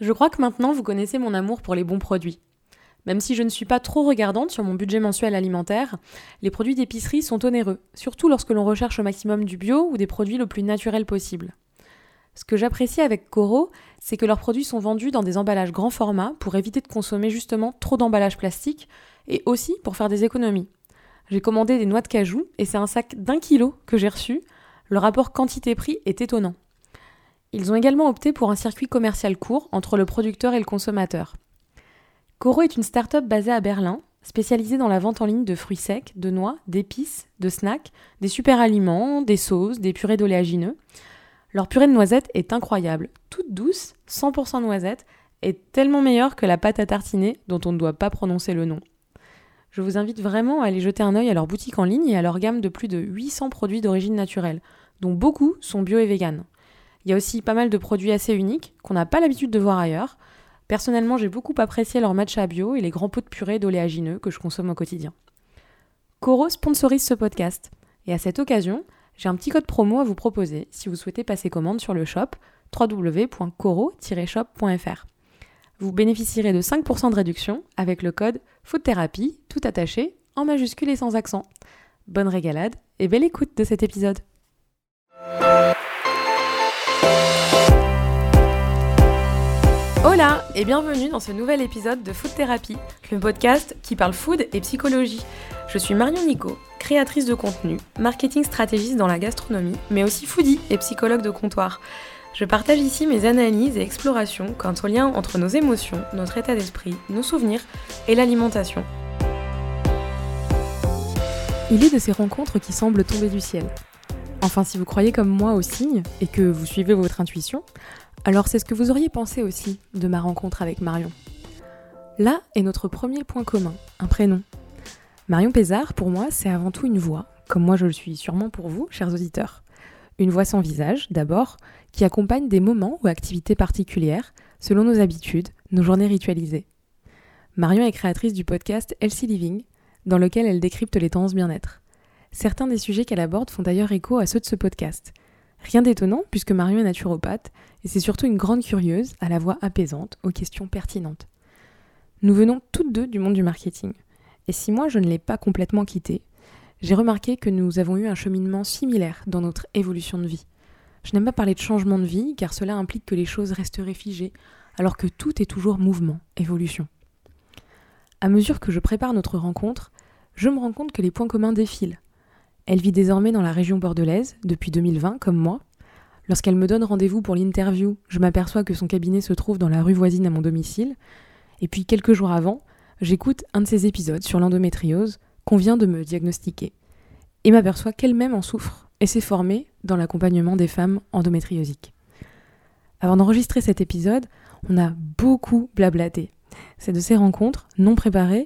Je crois que maintenant vous connaissez mon amour pour les bons produits. Même si je ne suis pas trop regardante sur mon budget mensuel alimentaire, les produits d'épicerie sont onéreux, surtout lorsque l'on recherche au maximum du bio ou des produits le plus naturels possible. Ce que j'apprécie avec Coro, c'est que leurs produits sont vendus dans des emballages grand format pour éviter de consommer justement trop d'emballages plastiques et aussi pour faire des économies. J'ai commandé des noix de cajou et c'est un sac d'un kilo que j'ai reçu. Le rapport quantité-prix est étonnant. Ils ont également opté pour un circuit commercial court entre le producteur et le consommateur. Coro est une start-up basée à Berlin, spécialisée dans la vente en ligne de fruits secs, de noix, d'épices, de snacks, des super aliments, des sauces, des purées d'oléagineux. Leur purée de noisettes est incroyable, toute douce, 100% noisette, et tellement meilleure que la pâte à tartiner dont on ne doit pas prononcer le nom. Je vous invite vraiment à aller jeter un œil à leur boutique en ligne et à leur gamme de plus de 800 produits d'origine naturelle, dont beaucoup sont bio et vegan. Il y a aussi pas mal de produits assez uniques qu'on n'a pas l'habitude de voir ailleurs. Personnellement, j'ai beaucoup apprécié leur matcha bio et les grands pots de purée d'oléagineux que je consomme au quotidien. Coro sponsorise ce podcast. Et à cette occasion, j'ai un petit code promo à vous proposer si vous souhaitez passer commande sur le shop www.coro-shop.fr. Vous bénéficierez de 5% de réduction avec le code FOODTHERAPY, tout attaché, en majuscule et sans accent. Bonne régalade et belle écoute de cet épisode. Hola et bienvenue dans ce nouvel épisode de Food Therapy, le podcast qui parle food et psychologie. Je suis Marion Nico, créatrice de contenu, marketing stratégiste dans la gastronomie, mais aussi foodie et psychologue de comptoir. Je partage ici mes analyses et explorations quant au lien entre nos émotions, notre état d'esprit, nos souvenirs et l'alimentation. Il est de ces rencontres qui semblent tomber du ciel. Enfin, si vous croyez comme moi aux signes et que vous suivez votre intuition, alors c'est ce que vous auriez pensé aussi de ma rencontre avec Marion. Là est notre premier point commun, un prénom. Marion Pézard, pour moi, c'est avant tout une voix, comme moi je le suis sûrement pour vous, chers auditeurs. Une voix sans visage, d'abord, qui accompagne des moments ou activités particulières, selon nos habitudes, nos journées ritualisées. Marion est créatrice du podcast Healthy Living, dans lequel elle décrypte les tendances bien-être. Certains des sujets qu'elle aborde font d'ailleurs écho à ceux de ce podcast. Rien d'étonnant, puisque Marion est naturopathe, et c'est surtout une grande curieuse, à la voix apaisante, aux questions pertinentes. Nous venons toutes deux du monde du marketing. Et si moi je ne l'ai pas complètement quitté, j'ai remarqué que nous avons eu un cheminement similaire dans notre évolution de vie. Je n'aime pas parler de changement de vie, car cela implique que les choses resteraient figées, alors que tout est toujours mouvement, évolution. À mesure que je prépare notre rencontre, je me rends compte que les points communs défilent. Elle vit désormais dans la région bordelaise, depuis 2020, comme moi. Lorsqu'elle me donne rendez-vous pour l'interview, je m'aperçois que son cabinet se trouve dans la rue voisine à mon domicile. Et puis quelques jours avant, j'écoute un de ses épisodes sur l'endométriose qu'on vient de me diagnostiquer. Et m'aperçois qu'elle-même en souffre et s'est formée dans l'accompagnement des femmes endométriosiques. Avant d'enregistrer cet épisode, on a beaucoup blablaté. C'est de ces rencontres non préparées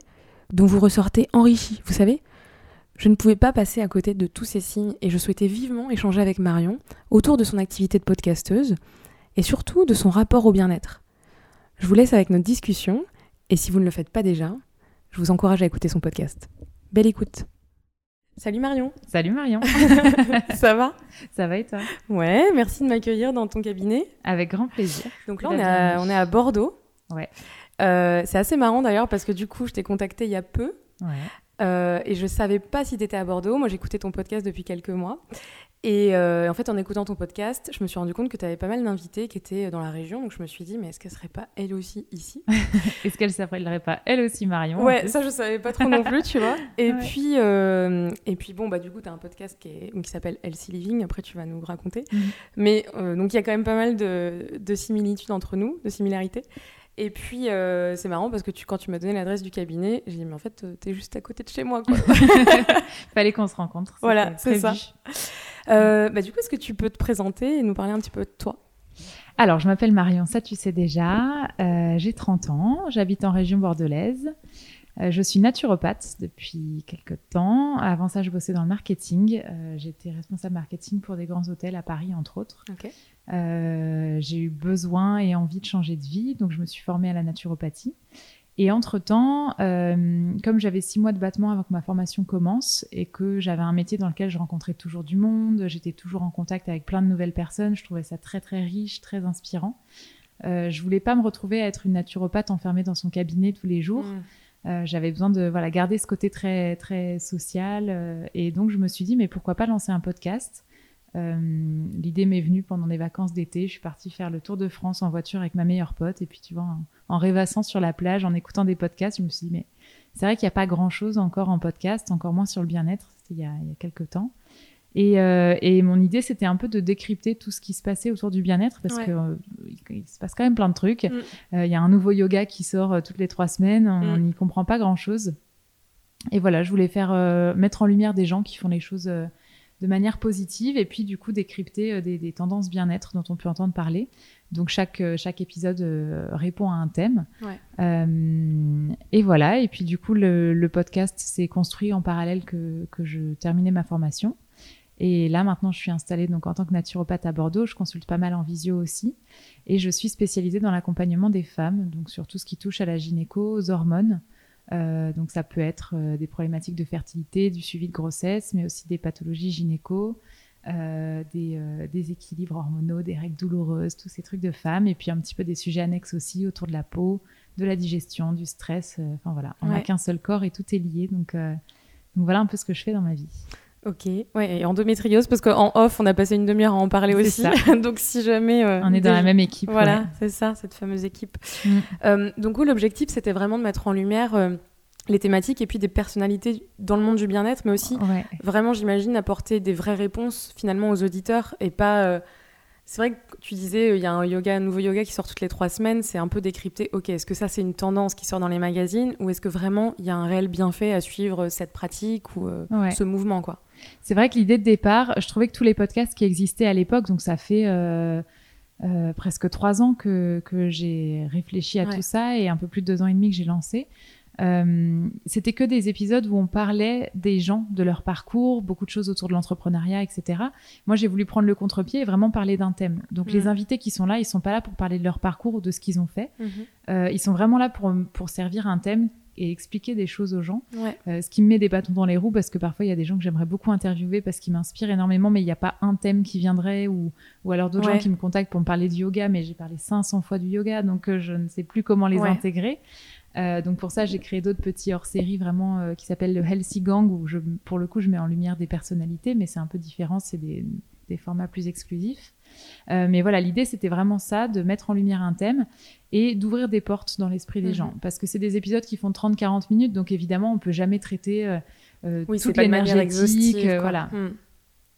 dont vous ressortez enrichi, vous savez, je ne pouvais pas passer à côté de tous ces signes et je souhaitais vivement échanger avec Marion autour de son activité de podcasteuse et surtout de son rapport au bien-être. Je vous laisse avec notre discussion et si vous ne le faites pas déjà, je vous encourage à écouter son podcast. Belle écoute. Salut Marion. Salut Marion. Ça va? Ça va et toi? Ouais, merci de m'accueillir dans ton cabinet. Avec grand plaisir. Donc là, on est, à, on est à Bordeaux. Ouais. Euh, c'est assez marrant d'ailleurs parce que du coup, je t'ai contacté il y a peu. Ouais. Euh, et je savais pas si tu étais à Bordeaux. Moi, j'écoutais ton podcast depuis quelques mois. Et euh, en fait, en écoutant ton podcast, je me suis rendu compte que tu avais pas mal d'invités qui étaient dans la région. Donc, je me suis dit, mais est-ce qu'elle serait pas elle aussi ici? Est-ce qu'elle s'appellerait pas elle aussi Marion Ouais, ça, je savais pas trop non plus, tu vois. Et, puis, euh, et puis, bon, bah, du coup, tu as un podcast qui, s'appelle Elsie Living. Après, tu vas nous raconter. Mhm. Mais donc, il y a quand même pas mal de, de similitudes entre nous, de similarités. Et puis, euh, c'est marrant parce que tu, quand tu m'as donné l'adresse du cabinet, j'ai dit, mais en fait, euh, t'es juste à côté de chez moi. Quoi. Fallait qu'on se rencontre. Voilà, c'est ça. Euh, bah, du coup, est-ce que tu peux te présenter et nous parler un petit peu de toi? Alors, je m'appelle Marion, ça tu sais déjà. j'ai 30 ans, j'habite en région bordelaise. je suis naturopathe depuis quelques temps. Avant ça, je bossais dans le marketing. J'étais responsable marketing pour des grands hôtels à Paris, entre autres. Ok. Euh, j'ai eu besoin et envie de changer de vie, donc je me suis formée à la naturopathie. Et entre-temps, euh, comme j'avais six mois de battement avant que ma formation commence et que j'avais un métier dans lequel je rencontrais toujours du monde, j'étais toujours en contact avec plein de nouvelles personnes, je trouvais ça très très riche, très inspirant. Euh, je voulais pas me retrouver à être une naturopathe enfermée dans son cabinet tous les jours. Mm. Euh, J'avais besoin de voilà garder ce côté très très social et donc je me suis dit mais pourquoi pas lancer un podcast? Euh, L'idée m'est venue pendant les vacances d'été. Je suis partie faire le tour de France en voiture avec ma meilleure pote et puis tu vois en, en rêvassant sur la plage, en écoutant des podcasts, je me suis dit mais c'est vrai qu'il n'y a pas grand chose encore en podcast, encore moins sur le bien-être. C'était il, y a- il y a quelques temps. Et, euh, et mon idée, c'était un peu de décrypter tout ce qui se passait autour du bien-être parce Ouais. que euh, il, se passe quand même plein de trucs. Mm. Il y a un nouveau yoga qui sort toutes les trois semaines. On Mm. n'y comprend pas grand-chose. Et voilà, je voulais faire mettre en lumière des gens qui font les choses de manière positive et puis du coup décrypter euh, des, des tendances bien-être dont on peut entendre parler. Donc chaque, euh, chaque épisode euh, répond à un thème. Ouais. Euh, et voilà, et puis du coup le, le podcast s'est construit en parallèle que, que je terminais ma formation. Et là maintenant je suis installée donc en tant que naturopathe à Bordeaux, je consulte pas mal en visio aussi. Et je suis spécialisée dans l'accompagnement des femmes, donc sur tout ce qui touche à la gynéco, aux hormones. Euh, donc ça peut être euh, des problématiques de fertilité, du suivi de grossesse, mais aussi des pathologies gynéco, euh, des euh, déséquilibres hormonaux, des règles douloureuses, tous ces trucs de femmes, et puis un petit peu des sujets annexes aussi autour de la peau, de la digestion, du stress. euh, Enfin voilà, on n'a Ouais. qu'un seul corps et tout est lié. Donc, euh, donc voilà un peu ce que je fais dans ma vie. Ok, ouais, et endométriose, parce qu'en off, on a passé une demi-heure à en parler aussi. Donc si jamais. euh, On est dans la même équipe. Voilà, ouais. c'est ça, cette fameuse équipe. Mm. Euh, donc, l'objectif, c'était vraiment de mettre en lumière euh, les thématiques et puis des personnalités dans le monde du bien-être, mais aussi Ouais. vraiment, j'imagine, apporter des vraies réponses finalement aux auditeurs et pas. Euh, C'est vrai que tu disais, euh, il y a un yoga, un nouveau yoga qui sort toutes les trois semaines. C'est un peu décrypter. Ok, est-ce que ça c'est une tendance qui sort dans les magazines ou est-ce que vraiment il y a un réel bienfait à suivre cette pratique ou euh, Ouais. ce mouvement quoi? C'est vrai que l'idée de départ, je trouvais que tous les podcasts qui existaient à l'époque, donc ça fait euh, euh, presque trois ans que, que j'ai réfléchi à Ouais. tout ça et un peu plus de deux ans et demi que j'ai lancé. Euh, c'était que des épisodes où on parlait des gens, de leur parcours, beaucoup de choses autour de l'entrepreneuriat, etc. Moi, j'ai voulu prendre le contre-pied et vraiment parler d'un thème. Donc, les invités qui sont là, ils sont pas là pour parler de leur parcours ou de ce qu'ils ont fait. Euh, ils sont vraiment là pour, pour servir un thème et expliquer des choses aux gens. Ouais. Euh, ce qui me met des bâtons dans les roues parce que parfois il y a des gens que j'aimerais beaucoup interviewer parce qu'ils m'inspirent énormément, mais il n'y a pas un thème qui viendrait ou, ou alors d'autres Ouais. gens qui me contactent pour me parler du yoga, mais j'ai parlé 500 fois du yoga donc euh, je ne sais plus comment les Ouais. intégrer. Euh, donc pour ça j'ai créé d'autres petits hors-série vraiment euh, qui s'appellent le Healthy Gang où je, pour le coup je mets en lumière des personnalités, mais c'est un peu différent, c'est des, des formats plus exclusifs. Euh, mais voilà, l'idée c'était vraiment ça, de mettre en lumière un thème et d'ouvrir des portes dans l'esprit des Mhm. gens. Parce que c'est des épisodes qui font 30-40 minutes, donc évidemment on peut jamais traiter euh, Oui, toute exhaustive. euh, voilà, Mm.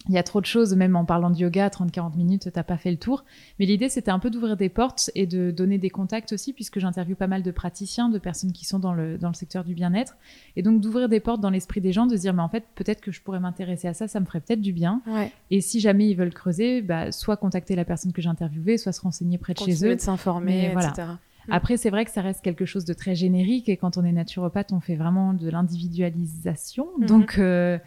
Il y a trop de choses, même en parlant de yoga, 30-40 minutes, t'as pas fait le tour. Mais l'idée, c'était un peu d'ouvrir des portes et de donner des contacts aussi, puisque j'interviewe pas mal de praticiens, de personnes qui sont dans le, dans le secteur du bien-être. Et donc, d'ouvrir des portes dans l'esprit des gens, de se dire, mais en fait, peut-être que je pourrais m'intéresser à ça, ça me ferait peut-être du bien. Ouais. Et si jamais ils veulent creuser, bah, soit contacter la personne que j'ai interviewée, soit se renseigner près de chez eux. de s'informer, etc. voilà. Après, c'est vrai que ça reste quelque chose de très générique et quand on est naturopathe, on fait vraiment de l'individualisation. Mhm. Donc, euh,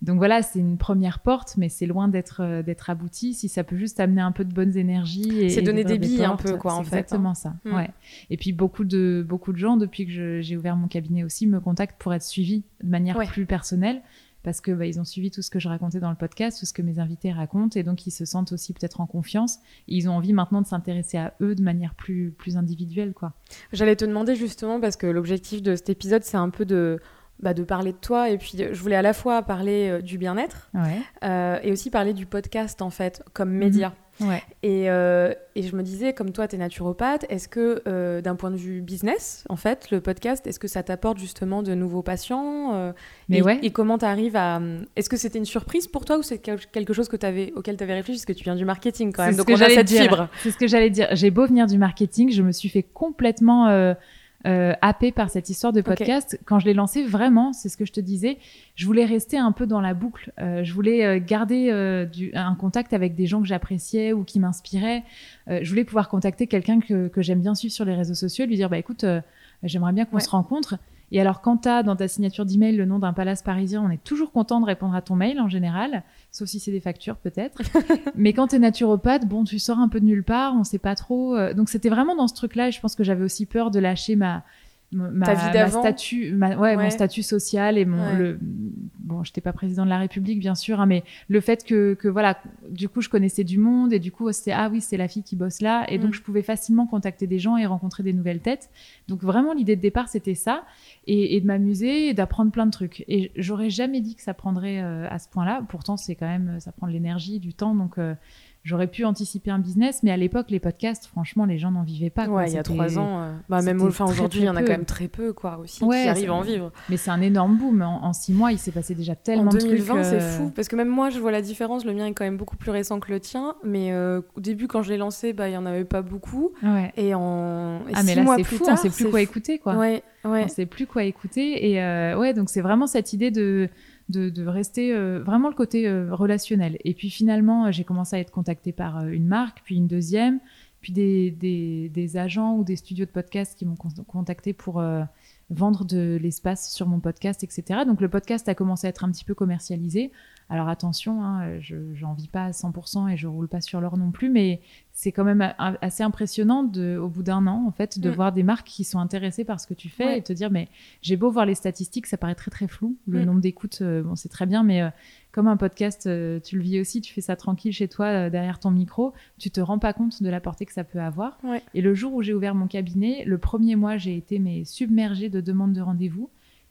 donc voilà, c'est une première porte, mais c'est loin d'être euh, d'être abouti. Si ça peut juste amener un peu de bonnes énergies C'est donner d'ouvrir des billes un peu, quoi, en fait, hein. Exactement ça. Mhm. Ouais. Et puis beaucoup de beaucoup de gens depuis que j'ai ouvert mon cabinet aussi me contactent pour être suivis de manière Ouais. plus personnelle. Parce que bah, ils ont suivi tout ce que je racontais dans le podcast, tout ce que mes invités racontent, et donc ils se sentent aussi peut-être en confiance. Et ils ont envie maintenant de s'intéresser à eux de manière plus plus individuelle, quoi. J'allais te demander justement, parce que l'objectif de cet épisode, c'est un peu de, bah, de parler de toi. Et puis, euh, je voulais à la fois parler euh, du bien-être Ouais. euh, et aussi parler du podcast, en fait, comme média. Ouais. Et, euh, et je me disais, comme toi, tu es naturopathe, est-ce que d'un point de vue business, en fait, le podcast, est-ce que ça t'apporte justement de nouveaux patients Mais et, ouais. et comment tu arrives à. Est-ce que c'était une surprise pour toi ou c'est quel- quelque chose que avais, auquel tu avais réfléchi? Parce que tu viens du marketing quand même. Donc on a cette dire. fibre. C'est ce que j'allais dire. J'ai beau venir du marketing, je me suis fait complètement euh, happée par cette histoire de podcast. Quand je l'ai lancé, vraiment, c'est ce que je te disais, je voulais rester un peu dans la boucle. Euh, je voulais euh, garder euh, du, un contact avec des gens que j'appréciais ou qui m'inspiraient. Euh, je voulais pouvoir contacter quelqu'un que, que j'aime bien suivre sur les réseaux sociaux et lui dire, bah écoute, euh, j'aimerais bien qu'on Ouais. se rencontre. Et alors, quand tu as dans ta signature d'email le nom d'un palace parisien, on est toujours content de répondre à ton mail en général, sauf si c'est des factures peut-être. Mais quand tu es naturopathe, bon, tu sors un peu de nulle part, on sait pas trop. euh, Donc, c'était vraiment dans ce truc-là. Et je pense que j'avais aussi peur de lâcher ma, ma, Ta vie ma statut, ma- ouais, Ouais. mon statut social et mon, Ouais. le, bon, j'étais pas président de la République, bien sûr, hein, mais le fait que, que, voilà, du coup, je connaissais du monde et du coup, c'était ah oui, c'est la fille qui bosse là, et donc Mm. je pouvais facilement contacter des gens et rencontrer des nouvelles têtes. Donc vraiment, l'idée de départ, c'était ça, et, et de m'amuser et d'apprendre plein de trucs. Et j'aurais jamais dit que ça prendrait euh, à ce point-là. Pourtant, c'est quand même, ça prend de l'énergie, du temps, donc. euh, J'aurais pu anticiper un business, mais à l'époque, les podcasts, franchement, les gens n'en vivaient pas. Ouais, il y a trois ans. euh, bah, même enfin, aujourd'hui, il y en a quand même très peu, quoi, aussi, Ouais, qui arrivent à en vivre. Mais c'est un énorme boom. En, en six mois, il s'est passé déjà En tellement de trucs. 2020, c'est euh, fou, parce que même moi, je vois la différence. Le mien est quand même beaucoup plus récent que le tien, mais euh, au début, quand je l'ai lancé, bah, il y en avait pas beaucoup. Ouais. Et en et Ah, mais six là, mois c'est plus fou, tard, on sait plus quoi fou. écouter, quoi. Ouais, ouais. On sait plus quoi écouter. Et euh, ouais, donc c'est vraiment cette idée de, de, de rester euh, vraiment le côté euh, relationnel. Et puis finalement, euh, j'ai commencé à être contactée par euh, une marque, puis une deuxième, puis des, des, des agents ou des studios de podcast qui m'ont con- contacté pour euh, vendre de l'espace sur mon podcast, etc. Donc le podcast a commencé à être un petit peu commercialisé. Alors attention, hein, je j'en vis pas à 100% et je roule pas sur l'or non plus, mais c'est quand même assez impressionnant de, au bout d'un an, en fait, de Mm. voir des marques qui sont intéressées par ce que tu fais Ouais. et te dire, mais j'ai beau voir les statistiques, ça paraît très très flou. Le Mm. nombre d'écoutes, euh, bon, c'est très bien, mais euh, comme un podcast, euh, tu le vis aussi, tu fais ça tranquille chez toi, derrière ton micro, tu te rends pas compte de la portée que ça peut avoir. Ouais. Et le jour où j'ai ouvert mon cabinet, le premier mois, j'ai été mais submergée de demandes de rendez-vous.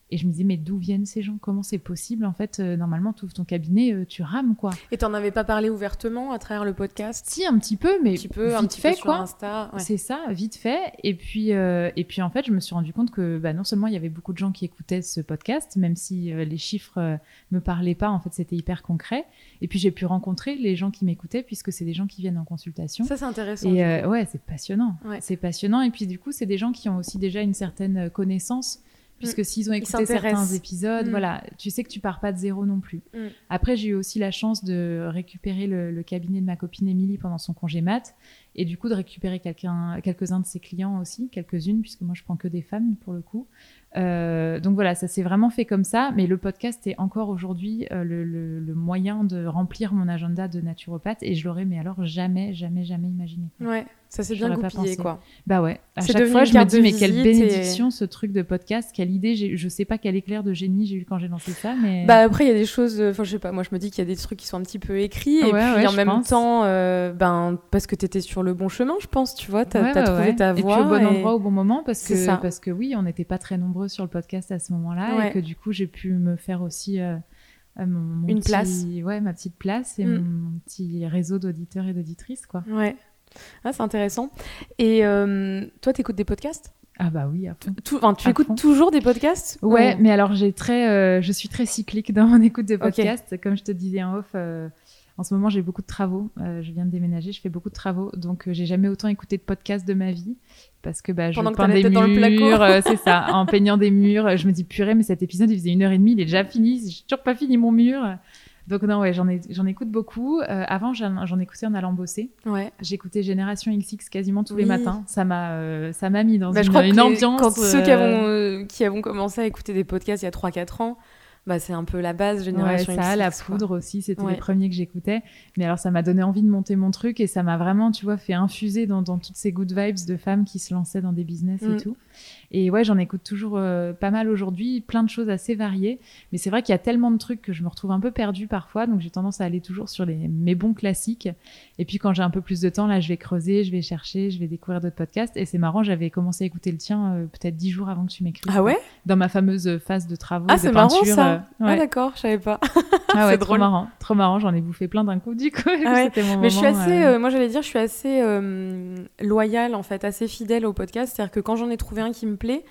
Et je me disais, mais d'où viennent ces gens? Comment c'est possible? En fait, euh, normalement, tu ouvres ton cabinet, euh, tu rames, quoi. Et t'en avais pas parlé ouvertement à travers le podcast? Si, un petit peu, mais Un petit peu, vite un petit fait, peu sur quoi. Insta. ouais. C'est ça, vite fait. Et puis, euh, et puis en fait, je me suis rendu compte que bah, non seulement il y avait beaucoup de gens qui écoutaient ce podcast, même si les chiffres me parlaient pas, en fait, c'était hyper concret. Et puis j'ai pu rencontrer les gens qui m'écoutaient, puisque c'est des gens qui viennent en consultation. Ça, c'est intéressant. Et ouais, c'est passionnant. Ouais. C'est passionnant. Et puis du coup, c'est des gens qui ont aussi déjà une certaine connaissance. Puisque s'ils ont écouté certains épisodes, Mm. voilà, tu sais que tu pars pas de zéro non plus. Mm. Après, j'ai eu aussi la chance de récupérer le, le cabinet de ma copine Émilie pendant son congé mat, et du coup de récupérer quelqu'un, quelques-uns de ses clients aussi, quelques-unes, puisque moi je prends que des femmes pour le coup. Euh, donc voilà, ça s'est vraiment fait comme ça, mais le podcast est encore aujourd'hui euh, le, le- le moyen de remplir mon agenda de naturopathe, et je l'aurais, mais alors jamais, jamais, jamais imaginé. Ouais, ça s'est bien goupillé, quoi. Bah ouais, à chaque fois je me dis mais quelle et- bénédiction ce truc de podcast, quelle idée, je sais pas quel éclair de génie j'ai eu quand j'ai lancé ça, mais Bah après il y a des choses, enfin je sais pas, moi je me dis qu'il y a des trucs qui sont un petit peu écrits et puis ouais, en même pense. temps, euh, ben parce que t'étais sur le bon chemin, je pense, tu vois, t'as Ouais, ouais, trouvé ouais. ta et voie puis au bon et- endroit au bon moment parce que ça. parce que oui on n'était pas très nombreux sur le podcast à ce moment-là Ouais. et que du coup j'ai pu me faire aussi euh, euh, mon, mon Une petit- place. ouais ma petite place et Mm. mon, mon petit réseau d'auditeurs et d'auditrices quoi Ouais. Ah, c'est intéressant. Et euh, toi, t'écoutes des podcasts? Ah bah oui à fond. Tout, enfin, Tu À écoutes fond. toujours des podcasts? Ouais Ou- mais alors j'ai très euh, je suis très cyclique dans mon écoute de podcast comme je te disais en off euh, en ce moment, j'ai beaucoup de travaux. Euh, je viens de déménager, je fais beaucoup de travaux, donc j'ai jamais autant écouté de podcasts de ma vie parce que bah, je Pendant que peins la des tête dans le murs, c'est ça, en peignant des murs. Je me dis purée, mais cet épisode il faisait une heure et demie, il est déjà fini, j'ai toujours pas fini mon mur. Donc non, ouais, j'en ai, j'en écoute beaucoup. Euh, avant, j'en, j'en écoutais en allant bosser. Ouais. J'écoutais Génération XX quasiment tous les matins. Ça m'a, euh, ça m'a mis dans Bah, une, je crois une que ambiance. quand ceux qui euh, avons, qui avons commencé à écouter des podcasts il y a 3-4 ans, bah, c'est un peu la base Ouais, génération ça, la quoi. poudre aussi, c'était Ouais. les premiers que j'écoutais. Mais alors, ça m'a donné envie de monter mon truc et ça m'a vraiment, tu vois, fait infuser dans, dans toutes ces good vibes de femmes qui se lançaient dans des business Mm. et tout. Et ouais, j'en écoute toujours euh, pas mal aujourd'hui, plein de choses assez variées. Mais c'est vrai qu'il y a tellement de trucs que je me retrouve un peu perdue parfois, donc j'ai tendance à aller toujours sur les, mes bons classiques. Et puis quand j'ai un peu plus de temps, là, je vais creuser, je vais chercher, je vais découvrir d'autres podcasts. Et c'est marrant, j'avais commencé à écouter le tien euh, peut-être dix jours avant que tu m'écrives. Ah ouais? Dans ma fameuse phase de travaux, Ah, de c'est marrant peinture. ça. Ah d'accord, je savais pas. Ah ouais, C'est trop drôle. marrant, trop marrant. J'en ai bouffé plein d'un coup, du coup. Ah ouais. C'était mon Mais je suis assez, euh, euh, moi j'allais dire, je suis assez euh, loyale en fait, assez fidèle au podcast. C'est-à-dire que quand j'en ai trouvé un qui me plaît,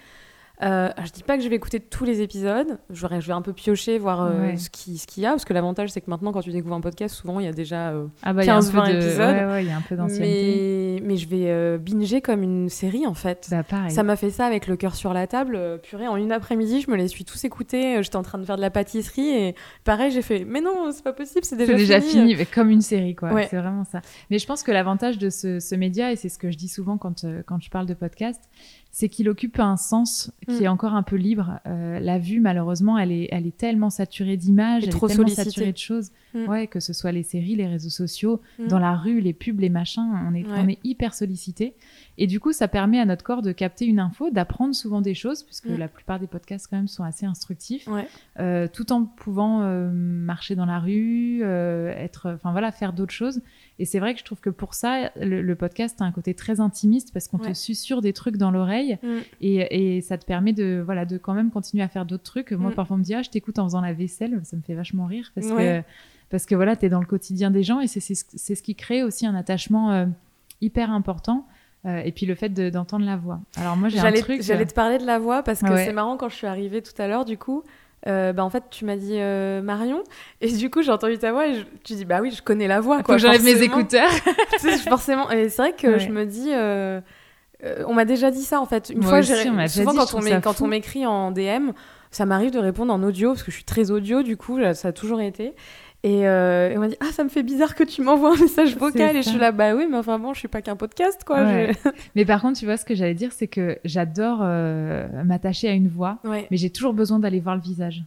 euh, je dis pas que je vais écouter tous les épisodes. Je vais, je vais un peu piocher, voir euh, Ouais. ce qui- ce qu'il y a, parce que l'avantage c'est que maintenant quand tu découvres un podcast, souvent il y a déjà. euh, ah bah, il y a un 15-20 peu de... épisodes. Ouais, ouais, il y a un peu d'ancienneté. mais, mais je vais euh, binger comme une série en fait. Bah, pareil. Ça m'a fait ça avec le cœur sur la table. Euh, purée, en une après-midi, je me les suis tous écoutés. Euh, J'étais en train de faire de la pâtisserie et pareil, j'ai fait Mais non, c'est pas possible, c'est déjà, C'est déjà fini, mais comme une série, quoi. C'est vraiment ça. Mais je pense que l'avantage de ce, ce média, et c'est ce que je dis souvent quand, quand je parle de podcast, c'est qu'il occupe un sens qui est Mm. encore un peu libre. Euh, la vue, malheureusement, elle est, elle est tellement saturée d'images, elle trop est tellement saturée de choses. Mm. Ouais, que ce soit les séries, les réseaux sociaux, Mm. dans la rue, les pubs, les machins, on est, Ouais. on est hyper sollicité. Et du coup, ça permet à notre corps de capter une info, d'apprendre souvent des choses, puisque la plupart des podcasts quand même sont assez instructifs, Ouais. euh, tout en pouvant euh, marcher dans la rue, euh, être, enfin voilà, faire d'autres choses. Et c'est vrai que je trouve que pour ça, le, le podcast a un côté très intimiste parce qu'on Ouais. te susurre des trucs dans l'oreille Mm. et, et ça te permet de, voilà, de quand même continuer à faire d'autres trucs. Moi, Mm. parfois, on me dit, ah, je t'écoute en faisant la vaisselle, ça me fait vachement rire parce Ouais. que, parce que voilà, t'es dans le quotidien des gens et c'est ce qui crée aussi un attachement euh, hyper important. Euh, et puis le fait de- d'entendre la voix. Alors moi, j'ai un truc. j'allais euh, te parler de la voix parce que Ouais. c'est marrant quand je suis arrivée tout à l'heure du coup. Euh, bah en fait tu m'as dit euh, Marion. Et du coup j'ai entendu ta voix et je- tu dis bah oui je connais la voix faut quoi que j'enlève mes écouteurs. Forcément. Et c'est vrai que Ouais. je me dis euh, euh, on m'a déjà dit ça en fait. Une Moi fois j'ai souvent dit, quand on quand on m'écrit en DM ça m'arrive de répondre en audio parce que je suis très audio du coup ça a toujours été et, euh, et on m'a dit ah ça me fait bizarre que tu m'envoies un message vocal et je suis là bah oui mais enfin bon je suis pas qu'un podcast quoi Ouais. je- Mais par contre, tu vois, ce que j'allais dire, c'est que j'adore euh, m'attacher à une voix, ouais mais j'ai toujours besoin d'aller voir le visage.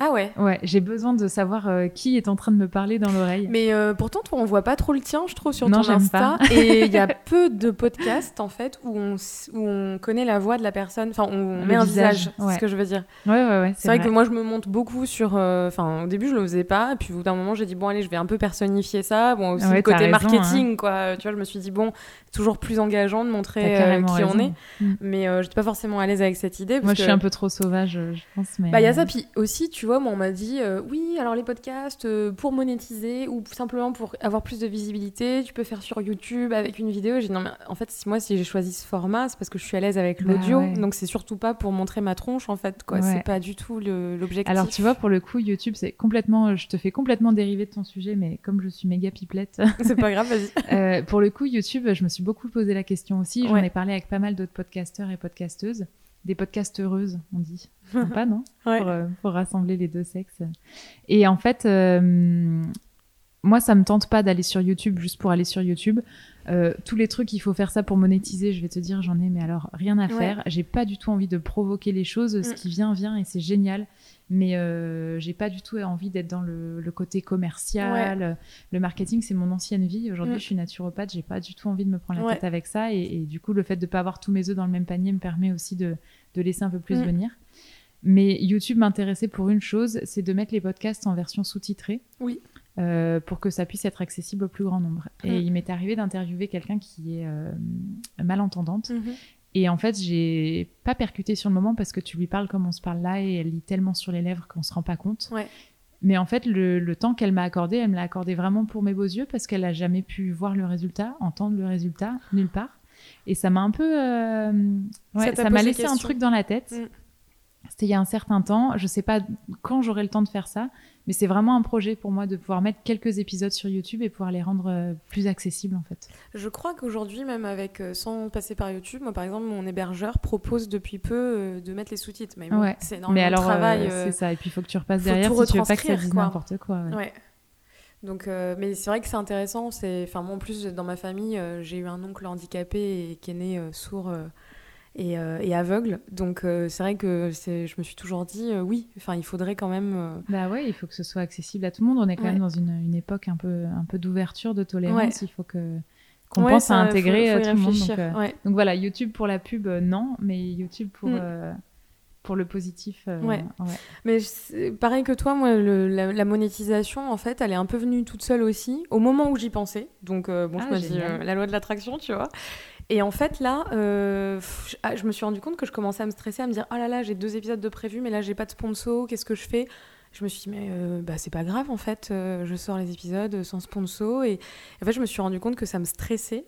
Ah ouais Ouais, j'ai besoin de savoir euh, qui est en train de me parler dans l'oreille. Mais euh, pourtant, toi, on voit pas trop le tien, je trouve, sur Non, ton Insta. Et il y a peu de podcasts, en fait, où on, où on connaît la voix de la personne. Enfin, on Le met un visage, c'est ce que je veux dire. Ouais, ouais, ouais. C'est vrai, que moi, je me monte beaucoup sur... euh, Enfin, au début, je le faisais pas. Puis, au bout d'un moment, j'ai dit, bon, allez, je vais un peu personnifier ça. Bon, aussi Ouais, le t'as côté raison, hein. marketing, quoi. Tu vois, je me suis dit, bon, c'est toujours plus engageant de montrer qui on est. Mm. Mais euh, j'étais pas forcément à l'aise avec cette idée. Moi, je que- suis un peu trop sauvage, je pense. Mais... bah, il y a ça, puis aussi, tu vois, moi, on m'a dit, euh, oui, alors les podcasts, euh, pour monétiser ou simplement pour avoir plus de visibilité, tu peux faire sur YouTube avec une vidéo. J'ai dit, non, mais en fait, moi, si j'ai choisi ce format, c'est parce que je suis à l'aise avec Bah, l'audio. ouais. Donc, c'est surtout pas pour montrer ma tronche, en fait, quoi. Ouais. C'est pas du tout l'objectif. Alors, tu vois, pour le coup, YouTube, c'est complètement. Je te fais complètement dériver de ton sujet, mais comme je suis méga pipelette, c'est pas grave, vas-y. Euh, pour le coup, YouTube, je me suis beaucoup posé la question aussi. J'en Ouais. ai parlé avec pas mal d'autres podcasteurs et podcasteuses. Des podcasteuses, on dit. Sympa, non Ouais. pour, euh, pour rassembler les deux sexes. Et en fait, euh, moi, ça me tente pas d'aller sur YouTube juste pour aller sur YouTube. Euh, tous les trucs, il faut faire ça pour monétiser. Je vais te dire, j'en ai, mais alors rien à Ouais. faire. J'ai pas du tout envie de provoquer les choses. Ce Mm. qui vient, vient et c'est génial. Mais euh, j'ai pas du tout envie d'être dans le, le côté commercial. Le marketing, c'est mon ancienne vie. Aujourd'hui, Mm. je suis naturopathe. J'ai pas du tout envie de me prendre la Ouais. tête avec ça. Et, et du coup, le fait de pas avoir tous mes œufs dans le même panier me permet aussi de, de laisser un peu plus Mm. venir. Mais YouTube m'intéressait pour une chose, c'est de mettre les podcasts en version sous-titrée. Oui. euh, pour que ça puisse être accessible au plus grand nombre. Et Mm. il m'est arrivé d'interviewer quelqu'un qui est euh, malentendante. Mhm. Et en fait, j'ai pas percuté sur le moment parce que tu lui parles comme on se parle là et elle lit tellement sur les lèvres qu'on se rend pas compte. Ouais. Mais en fait, le, le temps qu'elle m'a accordé, elle me l'a accordé vraiment pour mes beaux yeux parce qu'elle a jamais pu voir le résultat, entendre le résultat, nulle part. Et ça m'a un peu. euh, ouais, Ça m'a laissé un truc dans la tête. Mm. C'était il y a un certain temps. Je sais pas quand j'aurai le temps de faire ça, mais c'est vraiment un projet pour moi de pouvoir mettre quelques épisodes sur YouTube et pouvoir les rendre euh, plus accessibles en fait. Je crois qu'aujourd'hui, même avec euh, sans passer par YouTube, moi par exemple, mon hébergeur propose depuis peu euh, de mettre les sous-titres. Mais bon, Ouais. c'est énormément Mais alors, de travail. euh, c'est ça. Et puis il faut que tu repasses derrière si tu veux pas que ça dise n'importe quoi. ouais. Ouais. Donc, euh, mais c'est vrai que c'est intéressant. C'est, enfin, moi en plus dans ma famille, j'ai eu un oncle handicapé et qui est né sourd et, euh, et aveugle. Donc euh, c'est vrai que je me suis toujours dit, euh, oui, enfin, il faudrait quand même. Bah ouais, il faut que ce soit accessible à tout le monde. On est quand Ouais. même dans une, une époque un peu, un peu d'ouverture, de tolérance. Ouais. Il faut que qu'on ouais, pense ça, à intégrer faut- faut tout le monde. Donc, euh, Ouais. donc voilà, YouTube pour la pub, euh, non, mais YouTube pour, Mm. euh, pour le positif. Ouais. Mais pareil que toi, moi, le- la, la monétisation, en fait, elle est un peu venue toute seule aussi, au moment où j'y pensais. Donc, bon, Ah, je me dis la loi de l'attraction, tu vois. Et en fait, là, euh, ah, je me suis rendu compte que je commençais à me stresser, à me dire oh là là, j'ai deux épisodes de prévus, mais là, j'ai pas de sponsor, qu'est-ce que je fais? Je me suis dit, mais euh, bah, c'est pas grave, en fait, euh, je sors les épisodes sans sponsor. Et en fait, je me suis rendu compte que ça me stressait.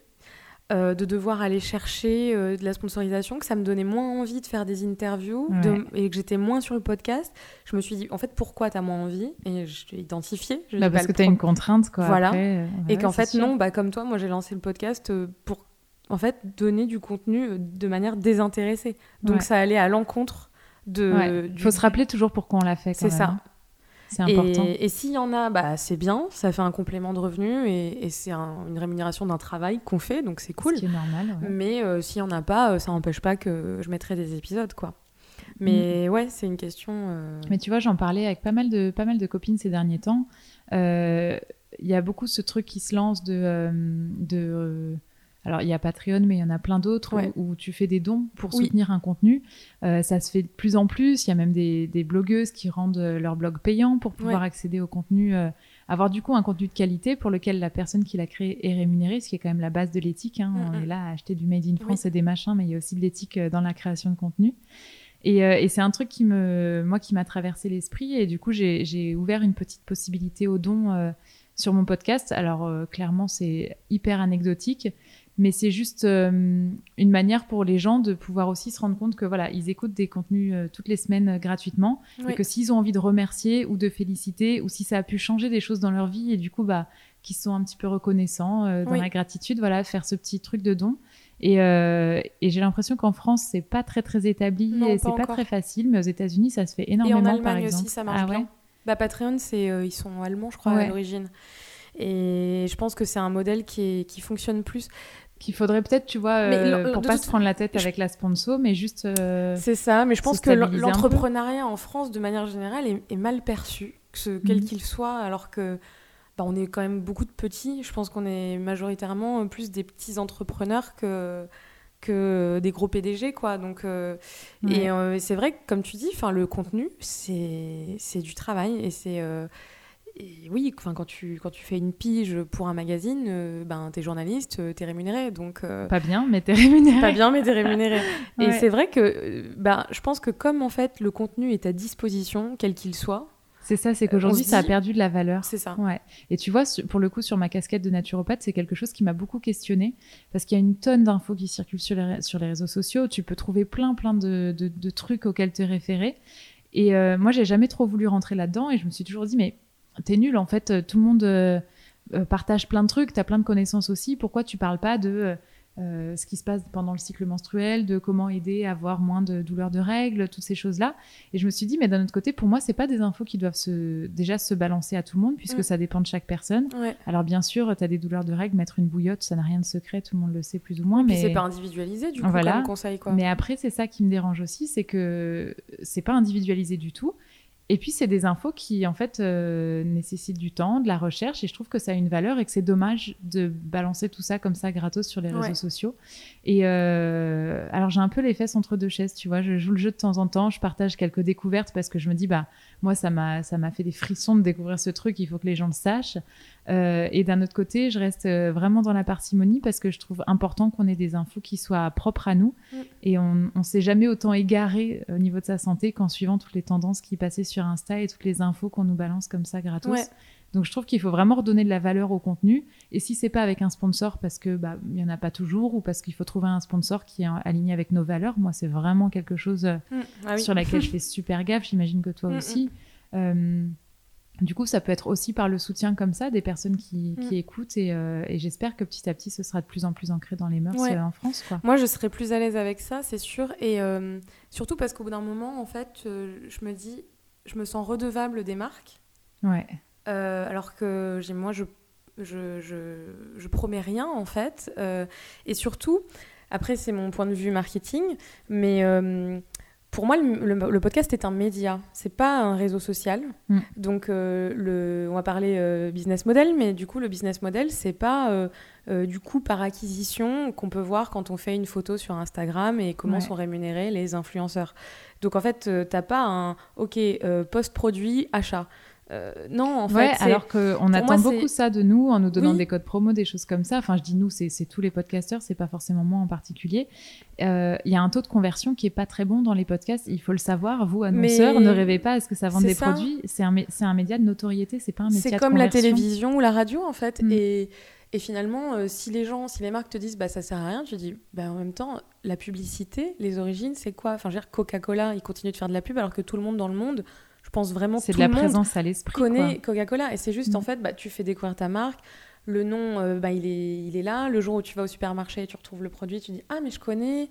euh, de devoir aller chercher euh, de la sponsorisation, que ça me donnait moins envie de faire des interviews de- et que j'étais moins sur le podcast. Je me suis dit, en fait, pourquoi t'as moins envie? Et je l'ai identifié. Je Bah, parce que le tu as pro- une contrainte. Quoi, Voilà. après, euh, Et qu'en fait, sûr. non, bah, comme toi, moi j'ai lancé le podcast euh, pour en fait donner du contenu euh, de manière désintéressée. Donc Ouais. ça allait à l'encontre de. Ouais. du- faut se rappeler toujours pourquoi on l'a fait. C'est ça. hein. C'est important. Et, et s'il y en a, bah, c'est bien, ça fait un complément de revenu et, et c'est un- une rémunération d'un travail qu'on fait, donc c'est cool. Ce qui est normal. ouais. Mais euh, s'il y en a pas, euh, ça n'empêche pas que je mettrai des épisodes, quoi. Mais ouais, c'est une question. euh, Mais tu vois, j'en parlais avec pas mal de, pas mal de copines ces derniers temps. Euh, Il y a beaucoup ce truc qui se lance de. de alors, il y a Patreon, mais il y en a plein d'autres Ouais. où, où tu fais des dons pour Oui. soutenir un contenu. Euh, ça se fait de plus en plus. Il y a même des, des blogueuses qui rendent euh, leur blog payant pour pouvoir Ouais. accéder au contenu, euh, avoir du coup un contenu de qualité pour lequel la personne qui l'a créé est rémunérée, ce qui est quand même la base de l'éthique. hein. Mm, On mm. est là à acheter du Made in France et des machins, mais il y a aussi de l'éthique dans la création de contenu. Et, euh, et c'est un truc qui me, moi, qui m'a traversé l'esprit. Et du coup, j'ai ouvert une petite possibilité au don euh, sur mon podcast. Alors, clairement, c'est hyper anecdotique, mais c'est juste euh, une manière pour les gens de pouvoir aussi se rendre compte que voilà, ils écoutent des contenus euh, toutes les semaines euh, gratuitement, Oui. et que s'ils ont envie de remercier ou de féliciter, ou si ça a pu changer des choses dans leur vie, et du coup, bah, qu'ils sont un petit peu reconnaissants dans Oui. la gratitude, voilà, faire ce petit truc de don. Et, et j'ai l'impression qu'en France, c'est pas très très établi Non, et c'est pas très facile, mais aux États-Unis, ça se fait Et énormément en par Allemagne exemple. aussi, ça marche ah ouais bien. Bah, Patreon, c'est, ils sont allemands, je crois, Ouais. à l'origine. Et je pense que c'est un modèle qui, est, qui fonctionne plus. Qu'il faudrait peut-être, tu vois, Mais euh, pour pas se prendre la tête avec la sponsor, mais juste. euh, C'est ça, mais je se pense que l'entrepreneuriat en France, de manière générale, est, est mal perçu, que ce- quel Mhm. qu'il soit, alors que bah, on est quand même beaucoup de petits. Je pense qu'on est majoritairement plus des petits entrepreneurs que que des gros PDG quoi donc euh, Ouais. et euh, c'est vrai que comme tu dis enfin le contenu c'est c'est du travail et c'est euh, et oui enfin quand tu quand tu fais une pige pour un magazine euh, ben t'es journaliste euh, t'es rémunéré donc euh, Pas bien, mais t'es rémunéré. pas bien, mais t'es rémunéré. Et c'est vrai que, bah, je pense que comme en fait le contenu est à disposition, quel qu'il soit, C'est ça, c'est Euh, qu'aujourd'hui, ça a perdu de la valeur. c'est ça. Ouais. Et tu vois, pour le coup, sur ma casquette de naturopathe, c'est quelque chose qui m'a beaucoup questionné parce qu'il y a une tonne d'infos qui circulent sur les, sur les réseaux sociaux. Tu peux trouver plein, plein de, de- de trucs auxquels te référer. Et euh, moi, j'ai jamais trop voulu rentrer là-dedans et je me suis toujours dit, mais t'es nul, en fait, tout le monde euh, euh, partage plein de trucs, t'as plein de connaissances aussi. Pourquoi tu parles pas de euh, ce qui se passe pendant le cycle menstruel, de comment aider à avoir moins de douleurs de règles, toutes ces choses-là. Et je me suis dit, mais d'un autre côté, pour moi, c'est pas des infos qui doivent se, déjà se balancer à tout le monde, puisque Mm. ça dépend de chaque personne. Ouais. Alors bien sûr, tu as des douleurs de règles, mettre une bouillotte, ça n'a rien de secret, tout le monde le sait plus ou moins. Mais c'est pas individualisé du coup Voilà. comme conseil quoi. mais après, c'est ça qui me dérange aussi, c'est que c'est pas individualisé du tout. Et puis, c'est des infos qui, en fait, euh, nécessitent du temps, de la recherche, et je trouve que ça a une valeur et que c'est dommage de balancer tout ça comme ça gratos sur les réseaux Ouais. sociaux. Et euh, alors, j'ai un peu les fesses entre deux chaises, tu vois. Je joue le jeu de temps en temps, je partage quelques découvertes parce que je me dis, bah, moi, ça m'a, ça m'a fait des frissons de découvrir ce truc, il faut que les gens le sachent. Euh, et d'un autre côté, je reste euh, vraiment dans la parcimonie parce que je trouve important qu'on ait des infos qui soient propres à nous. Mm. Et on ne s'est jamais autant égaré au niveau de sa santé qu'en suivant toutes les tendances qui passaient sur Insta et toutes les infos qu'on nous balance comme ça gratos. Ouais. Donc je trouve qu'il faut vraiment redonner de la valeur au contenu. Et si c'est pas avec un sponsor parce que bah il y en a pas toujours ou parce qu'il faut trouver un sponsor qui est aligné avec nos valeurs, moi c'est vraiment quelque chose euh, Mm. Ah oui. sur laquelle je fais super gaffe. J'imagine que toi Mm, aussi. Euh, du coup, ça peut être aussi par le soutien comme ça des personnes qui, qui Mm. écoutent et, euh, et j'espère que petit à petit ce sera de plus en plus ancré dans les mœurs Ouais. euh, en France. Quoi. Moi, je serais plus à l'aise avec ça, c'est sûr. Et euh, surtout parce qu'au bout d'un moment, en fait, euh, je me dis, je me sens redevable des marques. Ouais. Alors que moi, je, je, je, je promets rien, en fait. Et surtout, après, c'est mon point de vue marketing, mais pour moi, le, le- le podcast est un média, c'est pas un réseau social. Mm. Donc, euh, le, on va parler euh, business model, mais du coup, le business model, c'est pas euh, du coup par acquisition qu'on peut voir quand on fait une photo sur Instagram et comment Ouais. sont rémunérés les influenceurs. Donc, en fait, t'as pas un OK, post-produit, achat. Euh, non, en ouais, fait, alors qu'on attend beaucoup ça de nous en nous donnant Oui. des codes promo, des choses comme ça. Enfin, je dis nous, c'est tous les podcasteurs, c'est pas forcément moi en particulier. Euh, Il y a un taux de conversion qui est pas très bon dans les podcasts. Il faut le savoir. Vous, annonceurs, Mais ne rêvez pas à ce que ça vende des ça. produits? C'est un, média de notoriété, c'est pas un média C'est de comme la télévision ou la radio en fait. Mm. Et, et finalement, euh, si les gens, si les marques te disent bah ça sert à rien, tu dis bah en même temps, la publicité, les origines, c'est quoi? Enfin, je veux dire, Coca-Cola, ils continuent de faire de la pub alors que tout le monde dans le monde, pense vraiment que C'est de la le monde présence à l'esprit. connaît Coca-Cola. Et c'est juste Mm. en fait, bah tu fais découvrir ta marque. Le nom, euh, bah, il, est, il est là. Le jour où tu vas au supermarché et tu retrouves le produit, tu dis Ah, mais je connais.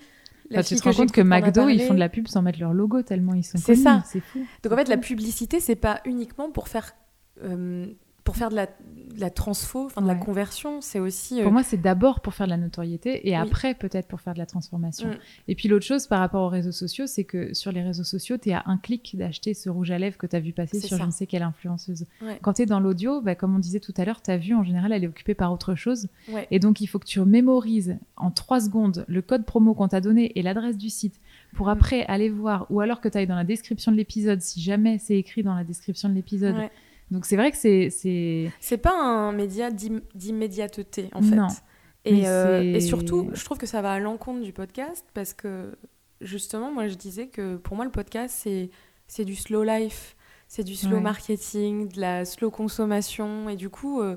la Enfin, tu te rends compte que McDo, ils font de la pub sans mettre leur logo tellement ils sont C'est ça. C'est fou. Donc en fait, la publicité, c'est pas uniquement pour faire, euh, pour faire de la, la transfo, enfin de la conversion, c'est aussi. Pour moi, c'est d'abord pour faire de la notoriété et après peut-être pour faire de la transformation. Mm. Et puis l'autre chose par rapport aux réseaux sociaux, c'est que sur les réseaux sociaux, tu es à un clic d'acheter ce rouge à lèvres que tu as vu passer sur je ne sais quelle influenceuse. Quand tu es dans l'audio, bah, comme on disait tout à l'heure, ta vue en général, elle est occupée par autre chose. Et donc il faut que tu mémorises en trois secondes le code promo qu'on t'a donné et l'adresse du site pour mm. après aller voir, ou alors que tu ailles dans la description de l'épisode, si jamais c'est écrit dans la description de l'épisode. Donc c'est vrai que c'est. C'est pas un média d'immédiateté, en fait. Non. Et, euh, et, surtout, je trouve que ça va à l'encontre du podcast parce que justement, moi je disais que pour moi le podcast c'est du slow life, c'est du slow marketing, de la slow consommation et du coup, euh,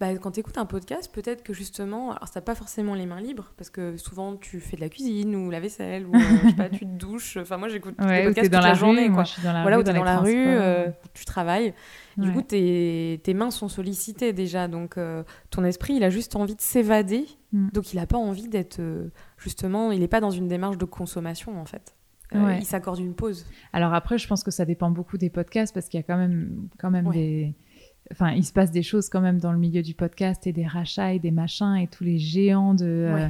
bah, quand tu écoutes un podcast, peut-être que justement, alors ça pas forcément les mains libres, parce que souvent tu fais de la cuisine ou la vaisselle, ou euh, je sais pas, tu te douches. Enfin, moi j'écoute des podcasts toute la, journée. Quoi. Dans la voilà, rue, où tu es dans, la rue, euh, tu travailles. Du coup, tes, tes, mains sont sollicitées déjà, donc euh, ton esprit, il a juste envie de s'évader, mm. donc il n'a pas envie d'être, justement, il n'est pas dans une démarche de consommation en fait. Il s'accorde une pause. Alors après, je pense que ça dépend beaucoup des podcasts, parce qu'il y a quand même, quand même des enfin, il se passe des choses quand même dans le milieu du podcast et des rachats et des machins et tous les géants de, euh,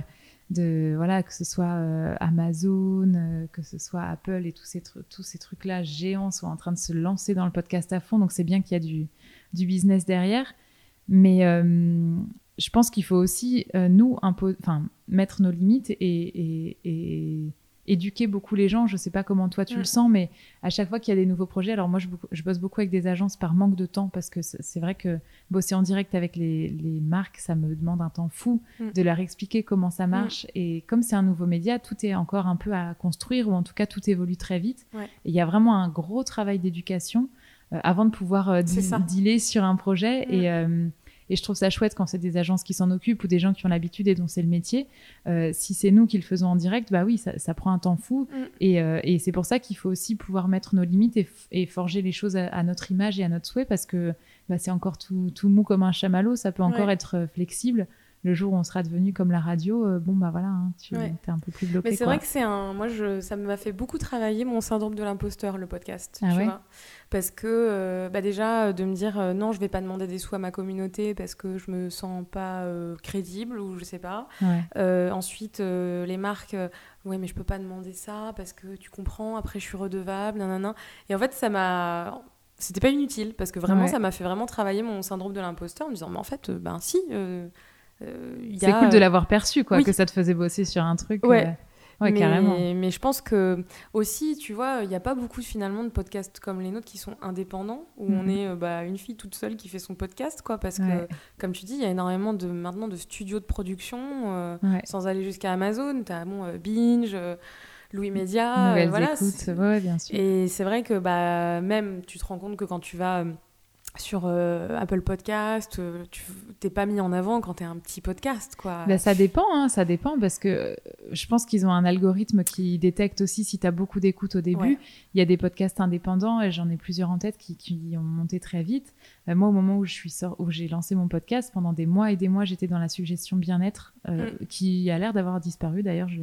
de voilà, que ce soit euh, Amazon, euh, que ce soit Apple et tous ces, tous ces trucs-là géants sont en train de se lancer dans le podcast à fond. Donc c'est bien qu'il y a du, du business derrière. Mais je pense qu'il faut aussi, nous, mettre nos limites et, et éduquer beaucoup les gens. Je sais pas comment toi tu le mm. sens, mais à chaque fois qu'il y a des nouveaux projets, alors moi je, bosse beaucoup avec des agences par manque de temps parce que c'est vrai que bosser en direct avec les, marques, ça me demande un temps fou mm. de leur expliquer comment ça marche. Mm. Et comme c'est un nouveau média, tout est encore un peu à construire ou en tout cas tout évolue très vite. Et il y a vraiment un gros travail d'éducation euh, avant de pouvoir euh, dealer sur un projet. Et euh, et je trouve ça chouette quand c'est des agences qui s'en occupent ou des gens qui ont l'habitude et dont c'est le métier. Euh, si c'est nous qui le faisons en direct, bah oui, ça, prend un temps fou. Mm. Euh, et, c'est pour ça qu'il faut aussi pouvoir mettre nos limites et, forger les choses à, notre image et à notre souhait parce que bah, c'est encore tout, mou comme un chamallow. Ça peut encore être euh, flexible le jour où on sera devenu comme la radio, euh, bon bah voilà, hein, tu es un peu plus bloqué. Mais c'est vrai que c'est un, moi je, ça m'a fait beaucoup travailler mon syndrome de l'imposteur le podcast, ah tu vois, parce que euh, bah déjà de me dire euh, non je vais pas demander des sous à ma communauté parce que je me sens pas crédible ou je sais pas. ensuite les marques, ouais mais je peux pas demander ça parce que tu comprends, après je suis redevable, nanana. Et en fait ça m'a c'était pas inutile parce que vraiment ça m'a fait vraiment travailler mon syndrome de l'imposteur en me disant mais en fait ben si euh, c'est cool de l'avoir perçu, quoi, que ça te faisait bosser sur un truc. Ouais. Euh, ouais, mais, carrément. Mais je pense que aussi, tu vois, il n'y a pas beaucoup finalement de podcasts comme les nôtres qui sont indépendants, où on mhm. est euh, bah, une fille toute seule qui fait son podcast, quoi, parce que, comme tu dis, il y a énormément de maintenant de studios de production, sans aller jusqu'à Amazon. Tu as bon, Binge. Louis Média, voilà. Ouais, bien sûr. Et c'est vrai que bah, même, tu te rends compte que quand tu vas sur euh, Apple Podcast, euh, tu t'es pas mis en avant quand tu es un petit podcast, quoi. Ben, ça dépend, hein, ça dépend, parce que euh, je pense qu'ils ont un algorithme qui détecte aussi si tu as beaucoup d'écoute au début. Il y a des podcasts indépendants, et j'en ai plusieurs en tête qui, qui ont monté très vite. Moi, au moment où je suis où j'ai lancé mon podcast, pendant des mois et des mois, j'étais dans la suggestion bien-être, mm. qui a l'air d'avoir disparu. D'ailleurs, je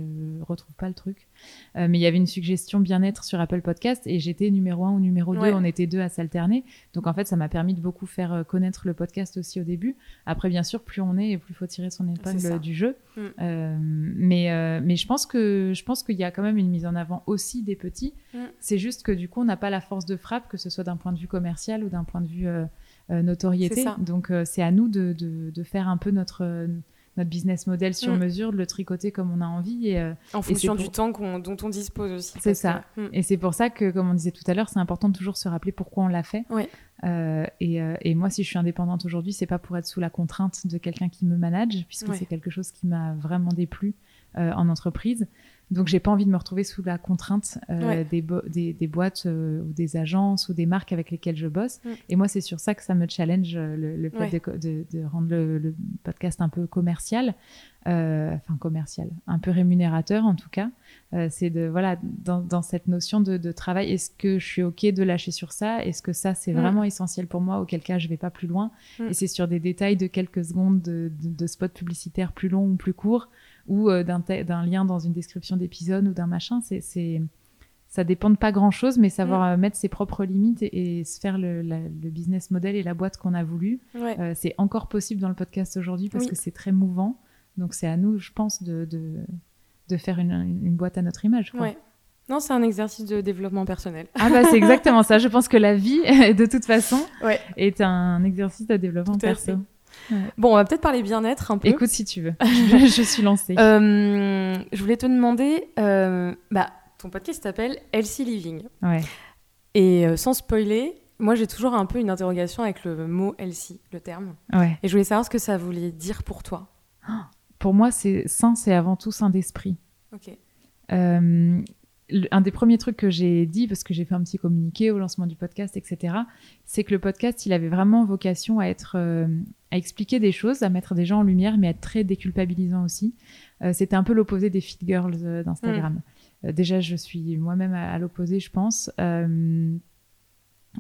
retrouve pas le truc. mais il y avait une suggestion bien-être sur Apple Podcast, et j'étais numéro un ou numéro 2, on était deux à s'alterner. Donc en fait, ça m'a permis de beaucoup faire euh, connaître le podcast aussi au début. Après, bien sûr, plus on est et plus il faut tirer son épingle du jeu. Mm. Euh, mais, euh, mais je pense que je pense qu'il y a quand même une mise en avant aussi des petits. Mm. C'est juste que du coup, on n'a pas la force de frappe, que ce soit d'un point de vue commercial ou d'un point de vue notoriété. Donc, c'est à nous de, de, de, faire un peu notre notre business model sur mm. mesure, de le tricoter comme on a envie. Et, euh, en fonction du temps dont on dispose aussi. C'est ça. Mm. Et c'est pour ça que, comme on disait tout à l'heure, c'est important de toujours se rappeler pourquoi on l'a fait. Euh, et, euh, et, moi, si je suis indépendante aujourd'hui, c'est pas pour être sous la contrainte de quelqu'un qui me manage, puisque c'est quelque chose qui m'a vraiment déplu en entreprise. Donc, j'ai pas envie de me retrouver sous la contrainte euh, des, des, boîtes euh, ou des agences ou des marques avec lesquelles je bosse. Mm. Et moi, c'est sur ça que ça me challenge euh, le, fait de, rendre le, podcast un peu commercial, enfin commercial, un peu rémunérateur en tout cas. c'est de voilà dans, cette notion de, travail. Est-ce que je suis ok de lâcher sur ça? Est-ce que ça c'est mm. vraiment essentiel pour moi? Auquel cas, je vais pas plus loin. Mm. Et c'est sur des détails de quelques secondes de, de spots publicitaires plus longs ou plus courts ou euh, d'un lien dans une description d'épisode ou d'un machin. C'est ça dépend de pas grand chose, mais savoir mm. euh, mettre ses propres limites et, se faire le, le, business model et la boîte qu'on a voulu. Euh, c'est encore possible dans le podcast aujourd'hui parce que c'est très mouvant. Donc c'est à nous, je pense, de, de, de faire une, une, boîte à notre image. Quoi. Ouais. Non, c'est un exercice de développement personnel. Ah bah c'est exactement ça. Je pense que la vie, de toute façon, est un exercice de développement personnel. Bon, on va peut-être parler bien-être un peu. Écoute si tu veux. je, suis lancée. Euh, je voulais te demander, bah, ton podcast s'appelle Healthy Living. Ouais. Et euh, sans spoiler, moi j'ai toujours un peu une interrogation avec le mot healthy, le terme. Ouais. Et je voulais savoir ce que ça voulait dire pour toi. Pour moi, c'est sain, c'est avant tout sain d'esprit. Ok. Euh, un des premiers trucs que j'ai dit, parce que j'ai fait un petit communiqué au lancement du podcast, etc., c'est que le podcast, il avait vraiment vocation à être, euh, à expliquer des choses, à mettre des gens en lumière, mais à être très déculpabilisant aussi. C'était un peu l'opposé des fit girls d'Instagram. Mm. Euh, déjà, je suis moi-même à, l'opposé, je pense. Euh,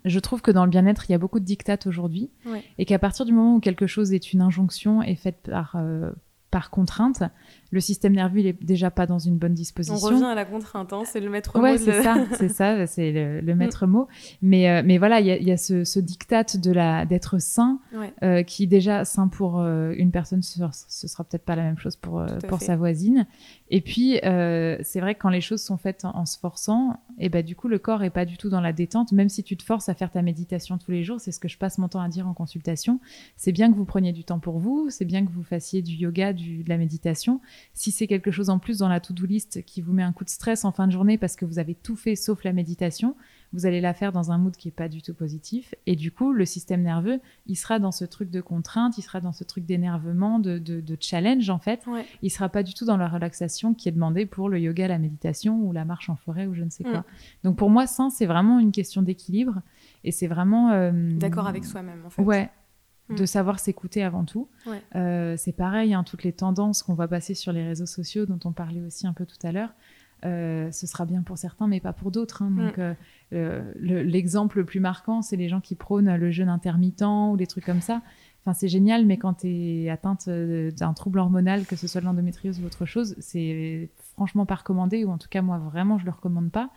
je trouve que dans le bien-être, il y a beaucoup de dictates aujourd'hui, et qu'à partir du moment où quelque chose est une injonction et faite par, euh, par contrainte, le système nerveux il est déjà pas dans une bonne disposition. On revient à la contrainte, hein, c'est le maître ouais, c'est ça, c'est ça, c'est le, mm. maître mot. Mais euh, mais voilà, il y a, y a, ce, ce diktat de la d'être sain, euh, qui déjà sain pour euh, une personne, ce, ce sera peut-être pas la même chose pour pour sa voisine. Et puis c'est vrai que quand les choses sont faites en, se forçant, et eh ben du coup le corps est pas du tout dans la détente. Même si tu te forces à faire ta méditation tous les jours, c'est ce que je passe mon temps à dire en consultation. C'est bien que vous preniez du temps pour vous, c'est bien que vous fassiez du yoga, du, de la méditation si c'est quelque chose en plus dans la to-do list qui vous met un coup de stress en fin de journée parce que vous avez tout fait sauf la méditation, vous allez la faire dans un mood qui est pas du tout positif. Et du coup, le système nerveux, il sera dans ce truc de contrainte, il sera dans ce truc d'énervement, de, de, challenge en fait. Il sera pas du tout dans la relaxation qui est demandée pour le yoga, la méditation ou la marche en forêt ou je ne sais quoi. Mm. Donc pour moi, ça, c'est vraiment une question d'équilibre. Et c'est vraiment... Euh, D'accord avec soi-même en fait. Ouais, de mm. savoir s'écouter avant tout. Euh, c'est pareil, hein, toutes les tendances qu'on va passer sur les réseaux sociaux, dont on parlait aussi un peu tout à l'heure, euh, ce sera bien pour certains, mais pas pour d'autres. Hein. Donc, mm. euh, l'exemple le, plus marquant, c'est les gens qui prônent le jeûne intermittent ou des trucs comme ça. Enfin, c'est génial, mais quand tu es atteinte d'un trouble hormonal, que ce soit de l'endométriose ou autre chose, c'est franchement pas recommandé, ou en tout cas, moi, vraiment, je le recommande pas.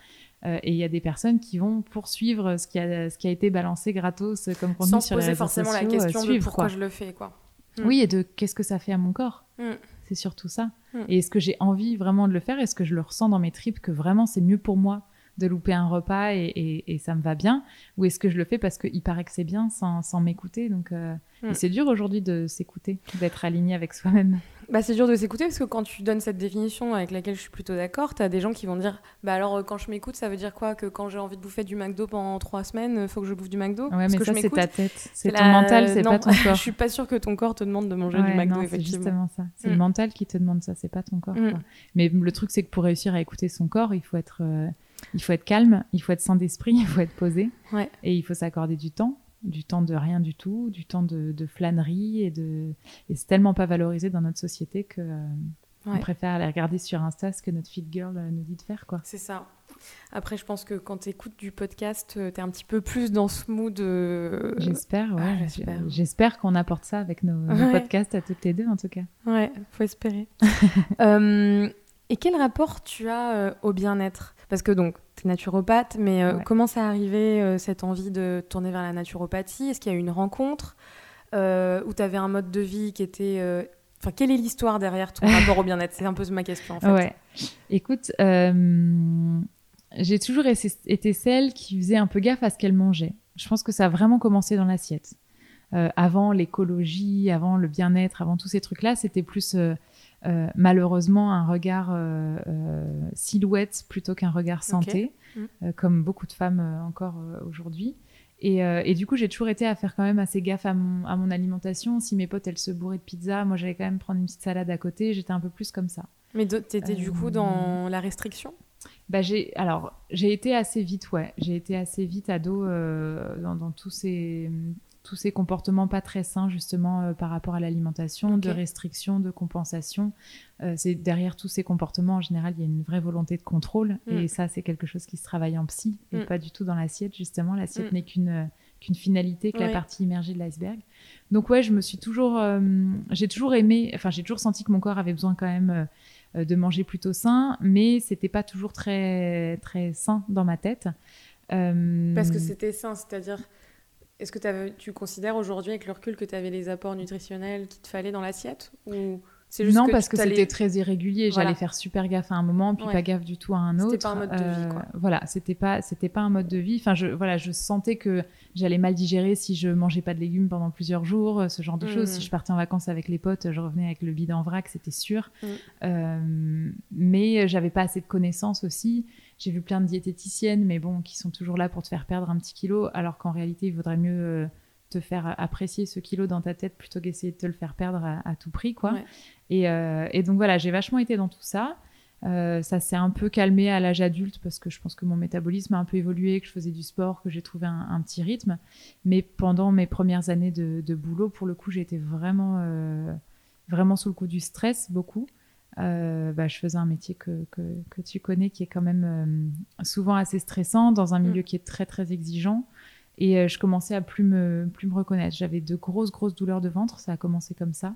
Euh, et il y a des personnes qui vont poursuivre ce qui a, ce qui a été balancé gratos comme contenu sur les réseaux forcément la question de pourquoi je le fais. Quoi. Oui, et de qu'est-ce que ça fait à mon corps. Mm. C'est surtout ça. Mm. Et est-ce que j'ai envie vraiment de le faire? Est-ce que je le ressens dans mes tripes que vraiment c'est mieux pour moi de louper un repas et, et, ça me va bien? Ou est-ce que je le fais parce qu'il paraît que c'est bien sans, sans m'écouter? Donc, euh, mm. c'est dur aujourd'hui de s'écouter, d'être aligné avec soi-même. Bah, c'est dur de s'écouter parce que quand tu donnes cette définition avec laquelle je suis plutôt d'accord, tu as des gens qui vont dire Bah alors, euh, quand je m'écoute, ça veut dire quoi Que quand j'ai envie de bouffer du McDo pendant trois semaines, il faut que je bouffe du McDo? Ouais, mais ça, c'est ta tête. C'est ton mental, c'est pas ton corps. je suis pas sûre que ton corps te demande de manger du McDo, C'est justement ça. C'est le mm. mental qui te demande ça, c'est pas ton corps. Mm. Mais le truc, c'est que pour réussir à écouter son corps, il faut être, euh, il faut être calme, il faut être sans d'esprit, il faut être posé. Et il faut s'accorder du temps du temps de rien du tout, du temps de, flânerie et de et c'est tellement pas valorisé dans notre société que euh, on préfère aller regarder sur Insta ce que notre fit girl euh, nous dit de faire quoi. C'est ça. Après, je pense que quand tu écoutes du podcast, euh, tu es un petit peu plus dans ce mood. J'espère, ouais. Ah, j'espère qu'on apporte ça avec nos, podcasts à toutes les deux, en tout cas. Ouais, faut espérer. et quel rapport tu as au bien-être? Parce que donc, naturopathe, mais euh, comment ça arrivé euh, cette envie de tourner vers la naturopathie? Est-ce qu'il y a eu une rencontre euh, où tu avais un mode de vie qui était. Enfin, quelle est l'histoire derrière ton rapport au bien-être? C'est un peu ma question en fait. Ouais. Écoute, j'ai toujours été celle qui faisait un peu gaffe à ce qu'elle mangeait. Je pense que ça a vraiment commencé dans l'assiette. avant l'écologie, avant le bien-être, avant tous ces trucs-là, c'était plus euh, malheureusement un regard euh, euh, silhouette plutôt qu'un regard santé, mm. comme beaucoup de femmes encore aujourd'hui. Et, du coup, j'ai toujours été à faire quand même assez gaffe à mon, alimentation. Si mes potes, elles se bourraient de pizza, moi, j'allais quand même prendre une petite salade à côté. J'étais un peu plus comme ça. Mais t'étais du coup dans la restriction? bah j'ai alors j'ai été assez vite ouais j'ai été assez vite ado dans, dans, tous ces tous ces comportements pas très sains justement euh, par rapport à l'alimentation, de restriction, de compensation. Euh, c'est derrière tous ces comportements en général il y a une vraie volonté de contrôle et mm. ça c'est quelque chose qui se travaille en psy et mm. pas du tout dans l'assiette justement. L'assiette mm. n'est qu'une euh, qu'une finalité, que la partie immergée de l'iceberg. Donc ouais, je me suis toujours, j'ai toujours aimé, enfin j'ai toujours senti que mon corps avait besoin quand même de manger plutôt sain, mais c'était pas toujours très très sain dans ma tête. Parce que c'était sain, c'est-à-dire est-ce que tu considères aujourd'hui avec le recul que tu avais les apports nutritionnels qu'il te fallait dans l'assiette ou non, parce que c'était très irrégulier. J'allais faire super gaffe à un moment, puis pas gaffe du tout à un autre. C'était pas un mode de vie, quoi. Euh, voilà, c'était pas, c'était pas un mode de vie. Enfin, je, voilà, je sentais que j'allais mal digérer si je mangeais pas de légumes pendant plusieurs jours, euh, ce genre de choses. Si je partais en vacances avec les potes, je revenais avec le bide en vrac, c'était sûr. Mm. Euh, mais j'avais pas assez de connaissances aussi. J'ai vu plein de diététiciennes, mais bon, qui sont toujours là pour te faire perdre un petit kilo, alors qu'en réalité, il vaudrait mieux te faire apprécier ce kilo dans ta tête plutôt qu'essayer de te le faire perdre à, tout prix, quoi. Euh, et, donc voilà, j'ai vachement été dans tout ça. Euh, ça s'est un peu calmé à l'âge adulte parce que je pense que mon métabolisme a un peu évolué, que je faisais du sport, que j'ai trouvé un, petit rythme. Mais pendant mes premières années de, boulot, pour le coup, j'ai été vraiment, euh, vraiment sous le coup du stress, beaucoup. Bah, je faisais un métier que, que, tu connais qui est quand même souvent assez stressant, dans un milieu mm. qui est très très exigeant. Et euh, je commençais à plus me, plus me reconnaître. J'avais de grosses, grosses douleurs de ventre. Ça a commencé comme ça.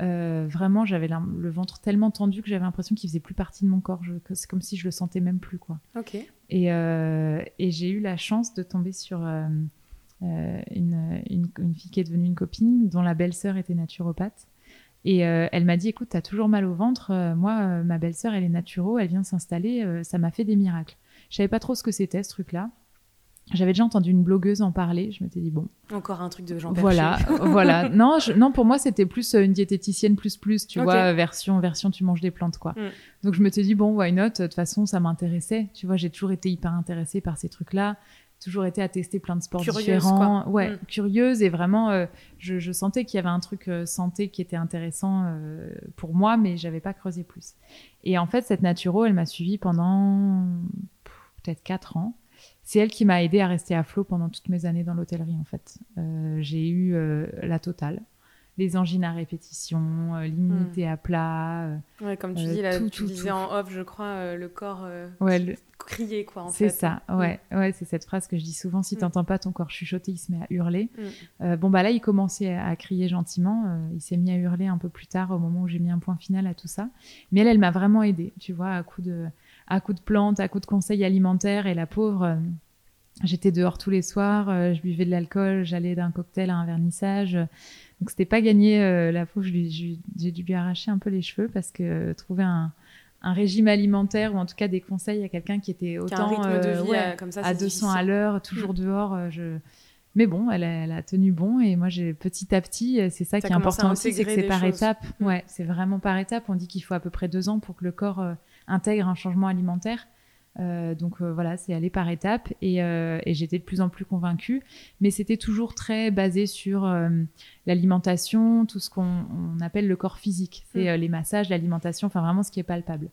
Euh, vraiment, j'avais le ventre tellement tendu que j'avais l'impression qu'il faisait plus partie de mon corps. C'est comme si je le sentais même plus. Quoi. Ok. Et, euh, et j'ai eu la chance de tomber sur une, une, une, fille qui est devenue une copine, dont la belle-sœur était naturopathe. Et elle m'a dit, écoute, t'as toujours mal au ventre. moi, ma belle-sœur, elle est naturo, elle vient s'installer. ça m'a fait des miracles. Je savais pas trop ce que c'était, ce truc-là. J'avais déjà entendu une blogueuse en parler. Je m'étais dit bon. Encore un truc de Jean Voilà, voilà. Non, non, pour moi c'était plus euh, une diététicienne plus plus, tu vois, version version tu manges des plantes quoi. Mm. Donc je me suis dit bon, why not? De toute façon, ça m'intéressait. Tu vois, j'ai toujours été hyper intéressée par ces trucs-là. Toujours été à tester plein de sports différents. Ouais, mm. curieuse et vraiment, euh, je, sentais qu'il y avait un truc euh, santé qui était intéressant pour moi, mais j'avais pas creusé plus. Et en fait, cette naturo, elle m'a suivie pendant peut-être quatre ans c'est elle qui m'a aidé à rester à flot pendant toutes mes années dans l'hôtellerie en fait. Euh, j'ai eu euh, la totale, les angines à répétition, euh, l'immunité hmm. à plat. ouais, comme tu dis, là, tu disais en off, je crois, le corps ouais, crier quoi. C'est ça, hmm. ouais, ouais, c'est cette phrase que je dis souvent. Si tu hmm. t'entends pas ton corps chuchoter, il se met à hurler. bon bah là, il commençait à, crier gentiment. il s'est mis à hurler un peu plus tard, au moment où j'ai mis un point final à tout ça. Mais elle, elle m'a vraiment aidée, tu vois, à coup de à coup de plantes, à coup de conseils alimentaires. Et la pauvre, euh, j'étais dehors tous les soirs, euh, je buvais de l'alcool, j'allais d'un cocktail à un vernissage. Donc c'était pas gagné. Euh, la pauvre, j'ai dû lui arracher un peu les cheveux parce que trouver un, régime alimentaire ou en tout cas des conseils à quelqu'un qui était autant à 200 à l'heure, toujours mm. dehors. je... Mais bon, elle a, tenu bon et moi j'ai petit à petit, c'est ça qui est important aussi, c'est que c'est par étapes. Mm. Ouais, c'est vraiment par étapes. On dit qu'il faut à peu près deux ans pour que le corps intègre un changement alimentaire. Euh, donc euh, voilà, c'est aller par étapes euh, et, j'étais de plus en plus convaincue. Mais c'était toujours très basé sur l'alimentation, tout ce qu'on appelle le corps physique. C'est mm. les massages, l'alimentation, enfin vraiment ce qui est palpable.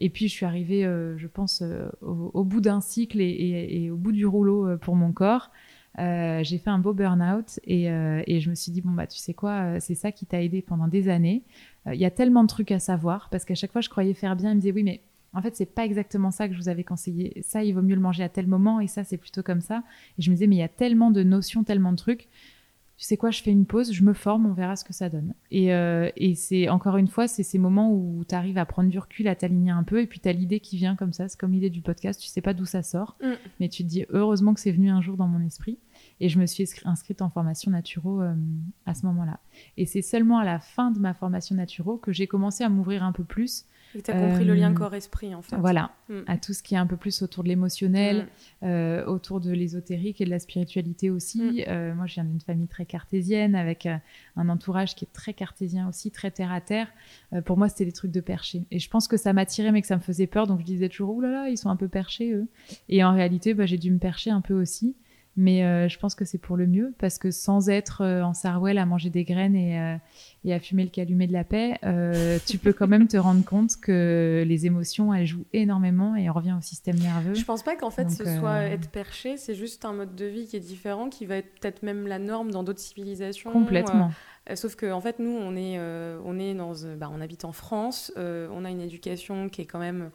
Et puis je suis arrivée, je pense, au, bout d'un cycle et, au bout du rouleau pour mon corps. j'ai fait un beau burn-out et, et, je me suis dit, bon, bah, tu sais quoi, c'est ça qui t'a aidé pendant des années. Il y a tellement de trucs à savoir parce qu'à chaque fois, je croyais faire bien. Il me disait, oui, mais en fait, c'est pas exactement ça que je vous avais conseillé. Ça, il vaut mieux le manger à tel moment et ça, c'est plutôt comme ça. Et je me disais, mais il y a tellement de notions, tellement de trucs. Tu sais quoi, je fais une pause, je me forme, on verra ce que ça donne. Et, euh, et c'est encore une fois, c'est ces moments où tu arrives à prendre du recul, à t'aligner un peu, et puis tu as l'idée qui vient comme ça. C'est comme l'idée du podcast, tu sais pas d'où ça sort, mm. mais tu te dis heureusement que c'est venu un jour dans mon esprit. Et je me suis inscrite en formation naturo euh, à ce moment-là. Et c'est seulement à la fin de ma formation naturo que j'ai commencé à m'ouvrir un peu plus et tu as compris le lien euh, corps-esprit, en fait. Voilà, mm. à tout ce qui est un peu plus autour de l'émotionnel, mm. euh, autour de l'ésotérique et de la spiritualité aussi. Mm. Euh, moi, je viens d'une famille très cartésienne, avec un entourage qui est très cartésien aussi, très terre-à-terre. pour moi, c'était des trucs de perché. Et je pense que ça m'attirait, mais que ça me faisait peur. Donc, je disais toujours, oulala, là là, ils sont un peu perchés, eux. Et en réalité, bah, j'ai dû me percher un peu aussi. Mais euh, je pense que c'est pour le mieux parce que sans être euh, en Sarwell à manger des graines et, euh, et à fumer le calumet de la paix, tu peux quand même te rendre compte que les émotions, elles jouent énormément et on revient au système nerveux. Je pense pas qu'en fait ce soit être perché, c'est juste un mode de vie qui est différent, qui va être peut-être même la norme dans d'autres civilisations. Complètement. sauf que en fait nous, on est, on est dans, bah, on habite en France, on a une éducation qui est quand même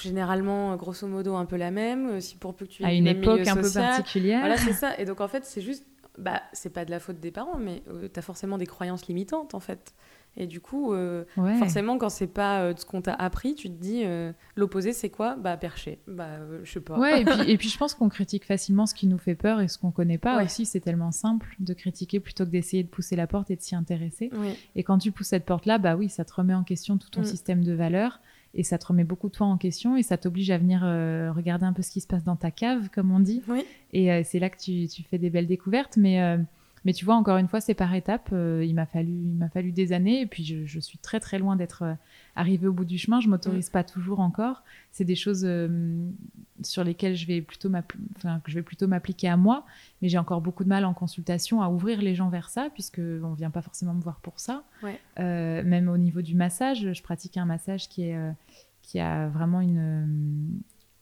généralement, grosso modo, un peu la même, euh, si pour peu que tu aies à une époque un peu particulière. Voilà, c'est ça. Et donc, en fait, c'est juste, bah, c'est pas de la faute des parents, mais euh, tu as forcément des croyances limitantes, en fait. Et du coup, euh, forcément, quand c'est pas euh, ce qu'on t'a appris, tu te dis euh, l'opposé, c'est quoi? Bah perché. Bah je sais pas. Ouais. et, puis, je pense qu'on critique facilement ce qui nous fait peur et ce qu'on connaît pas aussi. C'est tellement simple de critiquer plutôt que d'essayer de pousser la porte et de s'y intéresser. Et quand tu pousses cette porte-là, bah oui, ça te remet en question tout ton mm. système de valeurs et ça te remet beaucoup de toi en question et ça t'oblige à venir regarder un peu ce qui se passe dans ta cave, comme on dit. Et c'est là que tu, tu, fais des belles découvertes, mais mais tu vois, encore une fois, c'est par étapes. Euh, il m'a fallu, il m'a fallu des années, et puis je, suis très très loin d'être euh, arrivée au bout du chemin. Je m'autorise mm. pas toujours encore. C'est des choses euh, sur lesquelles je vais plutôt enfin, que je vais plutôt m'appliquer à moi, mais j'ai encore beaucoup de mal en consultation à ouvrir les gens vers ça, puisque on vient pas forcément me voir pour ça. même au niveau du massage, je pratique un massage qui est qui a vraiment une,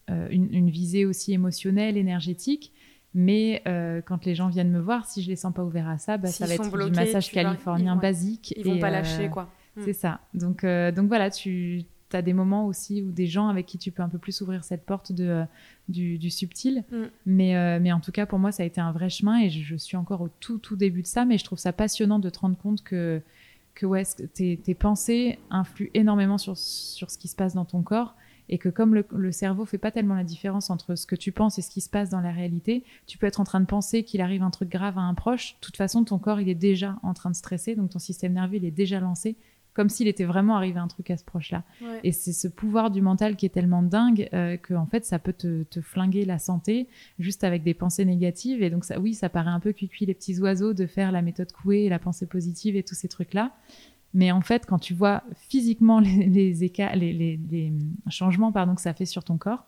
une, une visée aussi émotionnelle, énergétique. Mais euh, quand les gens viennent me voir, si je les sens pas ouverts à ça, bah, ça va être du massage californien basique. Ils vont pas lâcher, euh, quoi. C'est mm. ça. Donc, euh, donc voilà, tu as des moments aussi où des gens avec qui tu peux un peu plus ouvrir cette porte de, du, subtil. Mm. Mais, mais en tout cas, pour moi, ça a été un vrai chemin et je, suis encore au tout, tout début de ça. Mais je trouve ça passionnant de te rendre compte que, que ouais, tes, tes pensées influent énormément sur, sur ce qui se passe dans ton corps et que comme le, le, cerveau fait pas tellement la différence entre ce que tu penses et ce qui se passe dans la réalité, tu peux être en train de penser qu'il arrive un truc grave à un proche. De toute façon, ton corps, il est déjà en train de stresser, donc ton système nerveux, il est déjà lancé, comme s'il était vraiment arrivé un truc à ce proche-là. Et c'est ce pouvoir du mental qui est tellement dingue euh, que en fait, ça peut te, te, flinguer la santé juste avec des pensées négatives. Et donc, ça, oui, ça paraît un peu cuicui les petits oiseaux de faire la méthode Coué, la pensée positive et tous ces trucs-là. Mais en fait, quand tu vois physiquement les, les, changements pardon, que ça fait sur ton corps,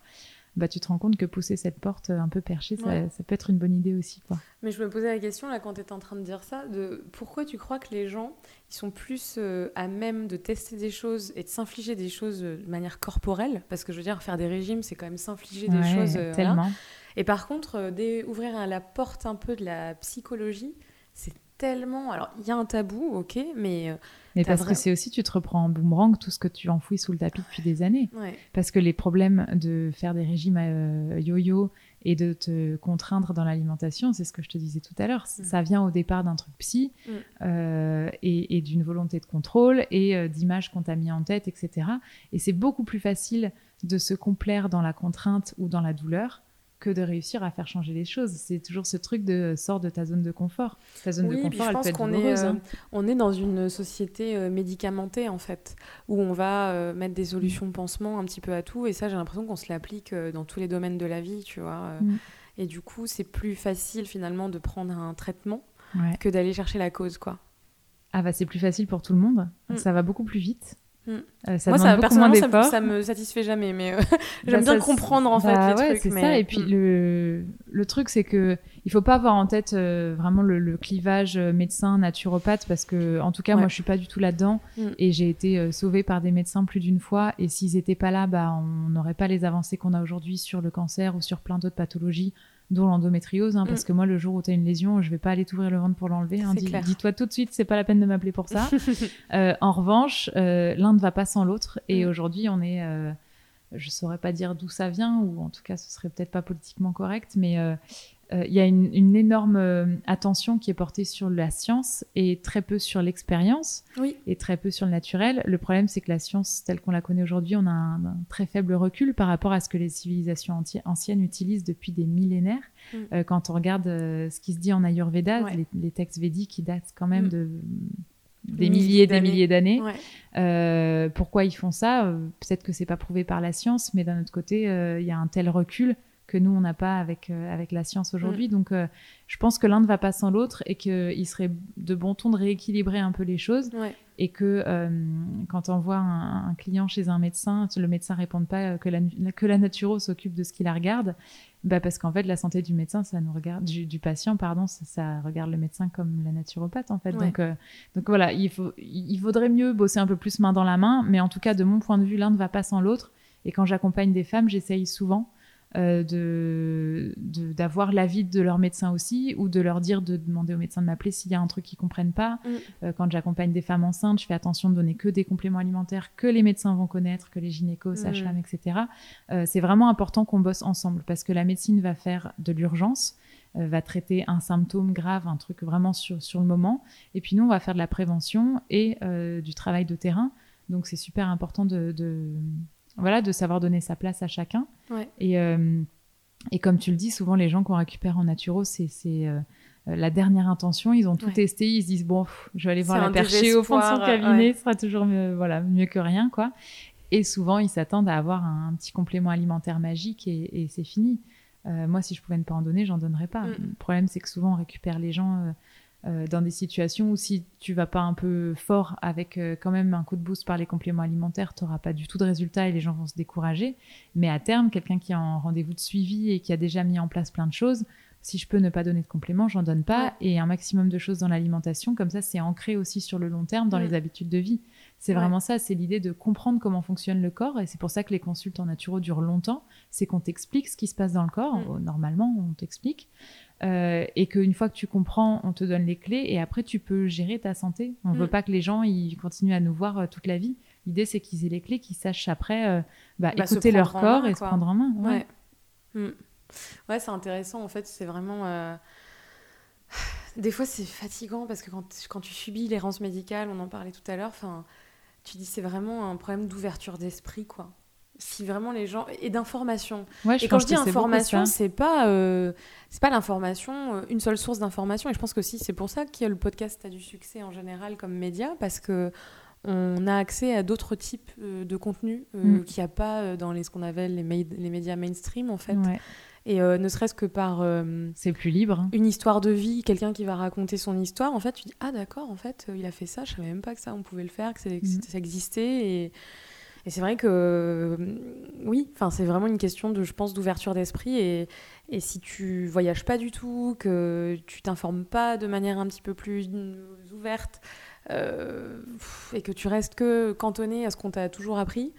bah, tu te rends compte que pousser cette porte un peu perchée, ça, peut être une bonne idée aussi. Quoi. Mais je me posais la question, là, quand tu étais en train de dire ça, de pourquoi tu crois que les gens, ils sont plus euh, à même de tester des choses et de s'infliger des choses de manière corporelle? Parce que je veux dire, faire des régimes, c'est quand même s'infliger des choses. Euh, tellement. Et par contre, euh, ouvrir la porte un peu de la psychologie, c'est tellement. Alors, il y a un tabou, ok, mais. Euh, mais parce que c'est aussi, tu te reprends en boomerang tout ce que tu enfouis sous le tapis depuis des années. Parce que les problèmes de faire des régimes euh, yo-yo et de te contraindre dans l'alimentation, c'est ce que je te disais tout à l'heure. Mm. Ça vient au départ d'un truc psy mm. euh, et, et d'une volonté de contrôle et d'images qu'on t'a mis en tête, etc. Et c'est beaucoup plus facile de se complaire dans la contrainte ou dans la douleur que de réussir à faire changer les choses. C'est toujours ce truc de sort de ta zone de confort. Ta zone de confort, elle peut être est, hein. euh, on est dans une société euh, médicamentée en fait, où on va euh, mettre des solutions de pansement un petit peu à tout, et ça j'ai l'impression qu'on se l'applique dans tous les domaines de la vie, tu vois. Mm. Et du coup, c'est plus facile finalement de prendre un traitement que d'aller chercher la cause, quoi. Ah bah c'est plus facile pour tout le monde. Mm. Ça va beaucoup plus vite. Mm. Euh, ça Moi, ça, personnellement, ça, ça, me satisfait jamais, mais euh, j'aime bah, bien comprendre en bah, fait les C'est ça. Et puis mm. le, le truc, c'est que il faut pas avoir en tête euh, vraiment le, clivage médecin naturopathe parce que, en tout cas, moi, je suis pas du tout là-dedans mm. et j'ai été sauvée par des médecins plus d'une fois. Et s'ils étaient pas là, bah, on n'aurait pas les avancées qu'on a aujourd'hui sur le cancer ou sur plein d'autres pathologies dont l'endométriose, hein, parce mm. que moi, le jour où tu as une lésion, je vais pas aller t'ouvrir le ventre pour l'enlever. Hein, Dis-toi tout de suite, c'est pas la peine de m'appeler pour ça. euh, en revanche, euh, l'un ne va pas sans l'autre. Et mm. aujourd'hui, on est, euh, je saurais pas dire d'où ça vient, ou en tout cas, ce serait peut-être pas politiquement correct, mais euh, euh, il y a une, énorme euh, attention qui est portée sur la science et très peu sur l'expérience et très peu sur le naturel. Le problème, c'est que la science, telle qu'on la connaît aujourd'hui, on a un, très faible recul par rapport à ce que les civilisations anciennes utilisent depuis des millénaires. Mm. Euh, quand on regarde ce qui se dit en Ayurveda, les, textes védiques qui datent quand même mm. de des milliers et des milliers d'années. pourquoi ils font ça? Peut-être que c'est pas prouvé par la science, mais d'un autre côté, il y a un tel recul que nous, on n'a pas avec, euh, avec la science aujourd'hui. Mm. Donc, euh, je pense que l'un ne va pas sans l'autre et qu'il serait de bon ton de rééquilibrer un peu les choses. Et que euh, quand on voit un, client chez un médecin, le médecin ne répond pas que la, que la naturo s'occupe de ce qui la regarde, bah parce qu'en fait, la santé du médecin, ça nous regarde, du, patient, pardon, ça, regarde le médecin comme la naturopathe, en fait. Donc, donc voilà, il, faut, il vaudrait mieux bosser un peu plus main dans la main, mais en tout cas, de mon point de vue, l'un ne va pas sans l'autre. Et quand j'accompagne des femmes, j'essaye souvent euh, de d'avoir l'avis de leur médecin aussi ou de leur dire de demander au médecin de m'appeler s'il y a un truc qu'ils comprennent pas. Mm. Euh, quand j'accompagne des femmes enceintes, je fais attention de donner que des compléments alimentaires que les médecins vont connaître, que les gynécos, mm. sages-femmes, etc. Euh, c'est vraiment important qu'on bosse ensemble parce que la médecine va faire de l'urgence. va traiter un symptôme grave, un truc vraiment sur, sur le moment. Et puis nous, on va faire de la prévention et du travail de terrain. Donc c'est super important de, voilà, de savoir donner sa place à chacun. Et, et comme tu le dis, souvent les gens qu'on récupère en naturo, c'est euh, la dernière intention, ils ont tout testé, ils se disent bon, je vais aller voir la perchée au fond de son cabinet, ce sera toujours mieux, voilà, mieux que rien, quoi. Et souvent, ils s'attendent à avoir un, petit complément alimentaire magique et, c'est fini. Euh, moi, si je pouvais ne pas en donner, j'en donnerais pas. Mm. Le problème, c'est que souvent, on récupère les gens euh, dans des situations où si tu vas pas un peu fort avec quand même un coup de boost par les compléments alimentaires, tu n'auras pas du tout de résultat et les gens vont se décourager. Mais à terme, quelqu'un qui est en rendez-vous de suivi et qui a déjà mis en place plein de choses, si je peux ne pas donner de compléments, j'en donne pas. Et un maximum de choses dans l'alimentation, comme ça, c'est ancré aussi sur le long terme dans les habitudes de vie. C'est vraiment ça, c'est l'idée de comprendre comment fonctionne le corps. Et c'est pour ça que les consultes en naturo durent longtemps. C'est qu'on t'explique ce qui se passe dans le corps. Mm. Normalement, on t'explique. Euh, et qu'une fois que tu comprends, on te donne les clés. Et après, tu peux gérer ta santé. On ne veut mm. pas que les gens ils continuent à nous voir euh, toute la vie. L'idée, c'est qu'ils aient les clés, qu'ils sachent après euh, bah, bah, écouter leur corps et se prendre en main. Ouais. Mm. Ouais, c'est intéressant. En fait, c'est vraiment. Des fois, c'est fatigant parce que quand, quand tu subis l'errance médicale, on en parlait tout à l'heure, tu dis c'est vraiment un problème d'ouverture d'esprit, quoi. Si vraiment les gens et d'information. et quand je dis information, c'est pas euh, c'est pas l'information euh, une seule source d'information. Et je pense que si c'est pour ça que le podcast a du succès en général comme média parce que on a accès à d'autres types de contenus mm. qu'il n'y a pas dans les, ce qu'on appelle les, les, médias mainstream en fait. Et euh, ne serait-ce que par. Euh, c'est plus libre. Hein. Une histoire de vie, quelqu'un qui va raconter son histoire, en fait, tu dis Ah, d'accord, en fait, il a fait ça, je savais même pas que ça, on pouvait le faire, que, mm. ça existait. Et, et c'est vrai que. Euh, oui, enfin, c'est vraiment une question, de, je pense, d'ouverture d'esprit. Et, et si tu voyages pas du tout, que tu t'informes pas de manière un petit peu plus ouverte, et que tu restes que cantonné à ce qu'on t'a toujours appris,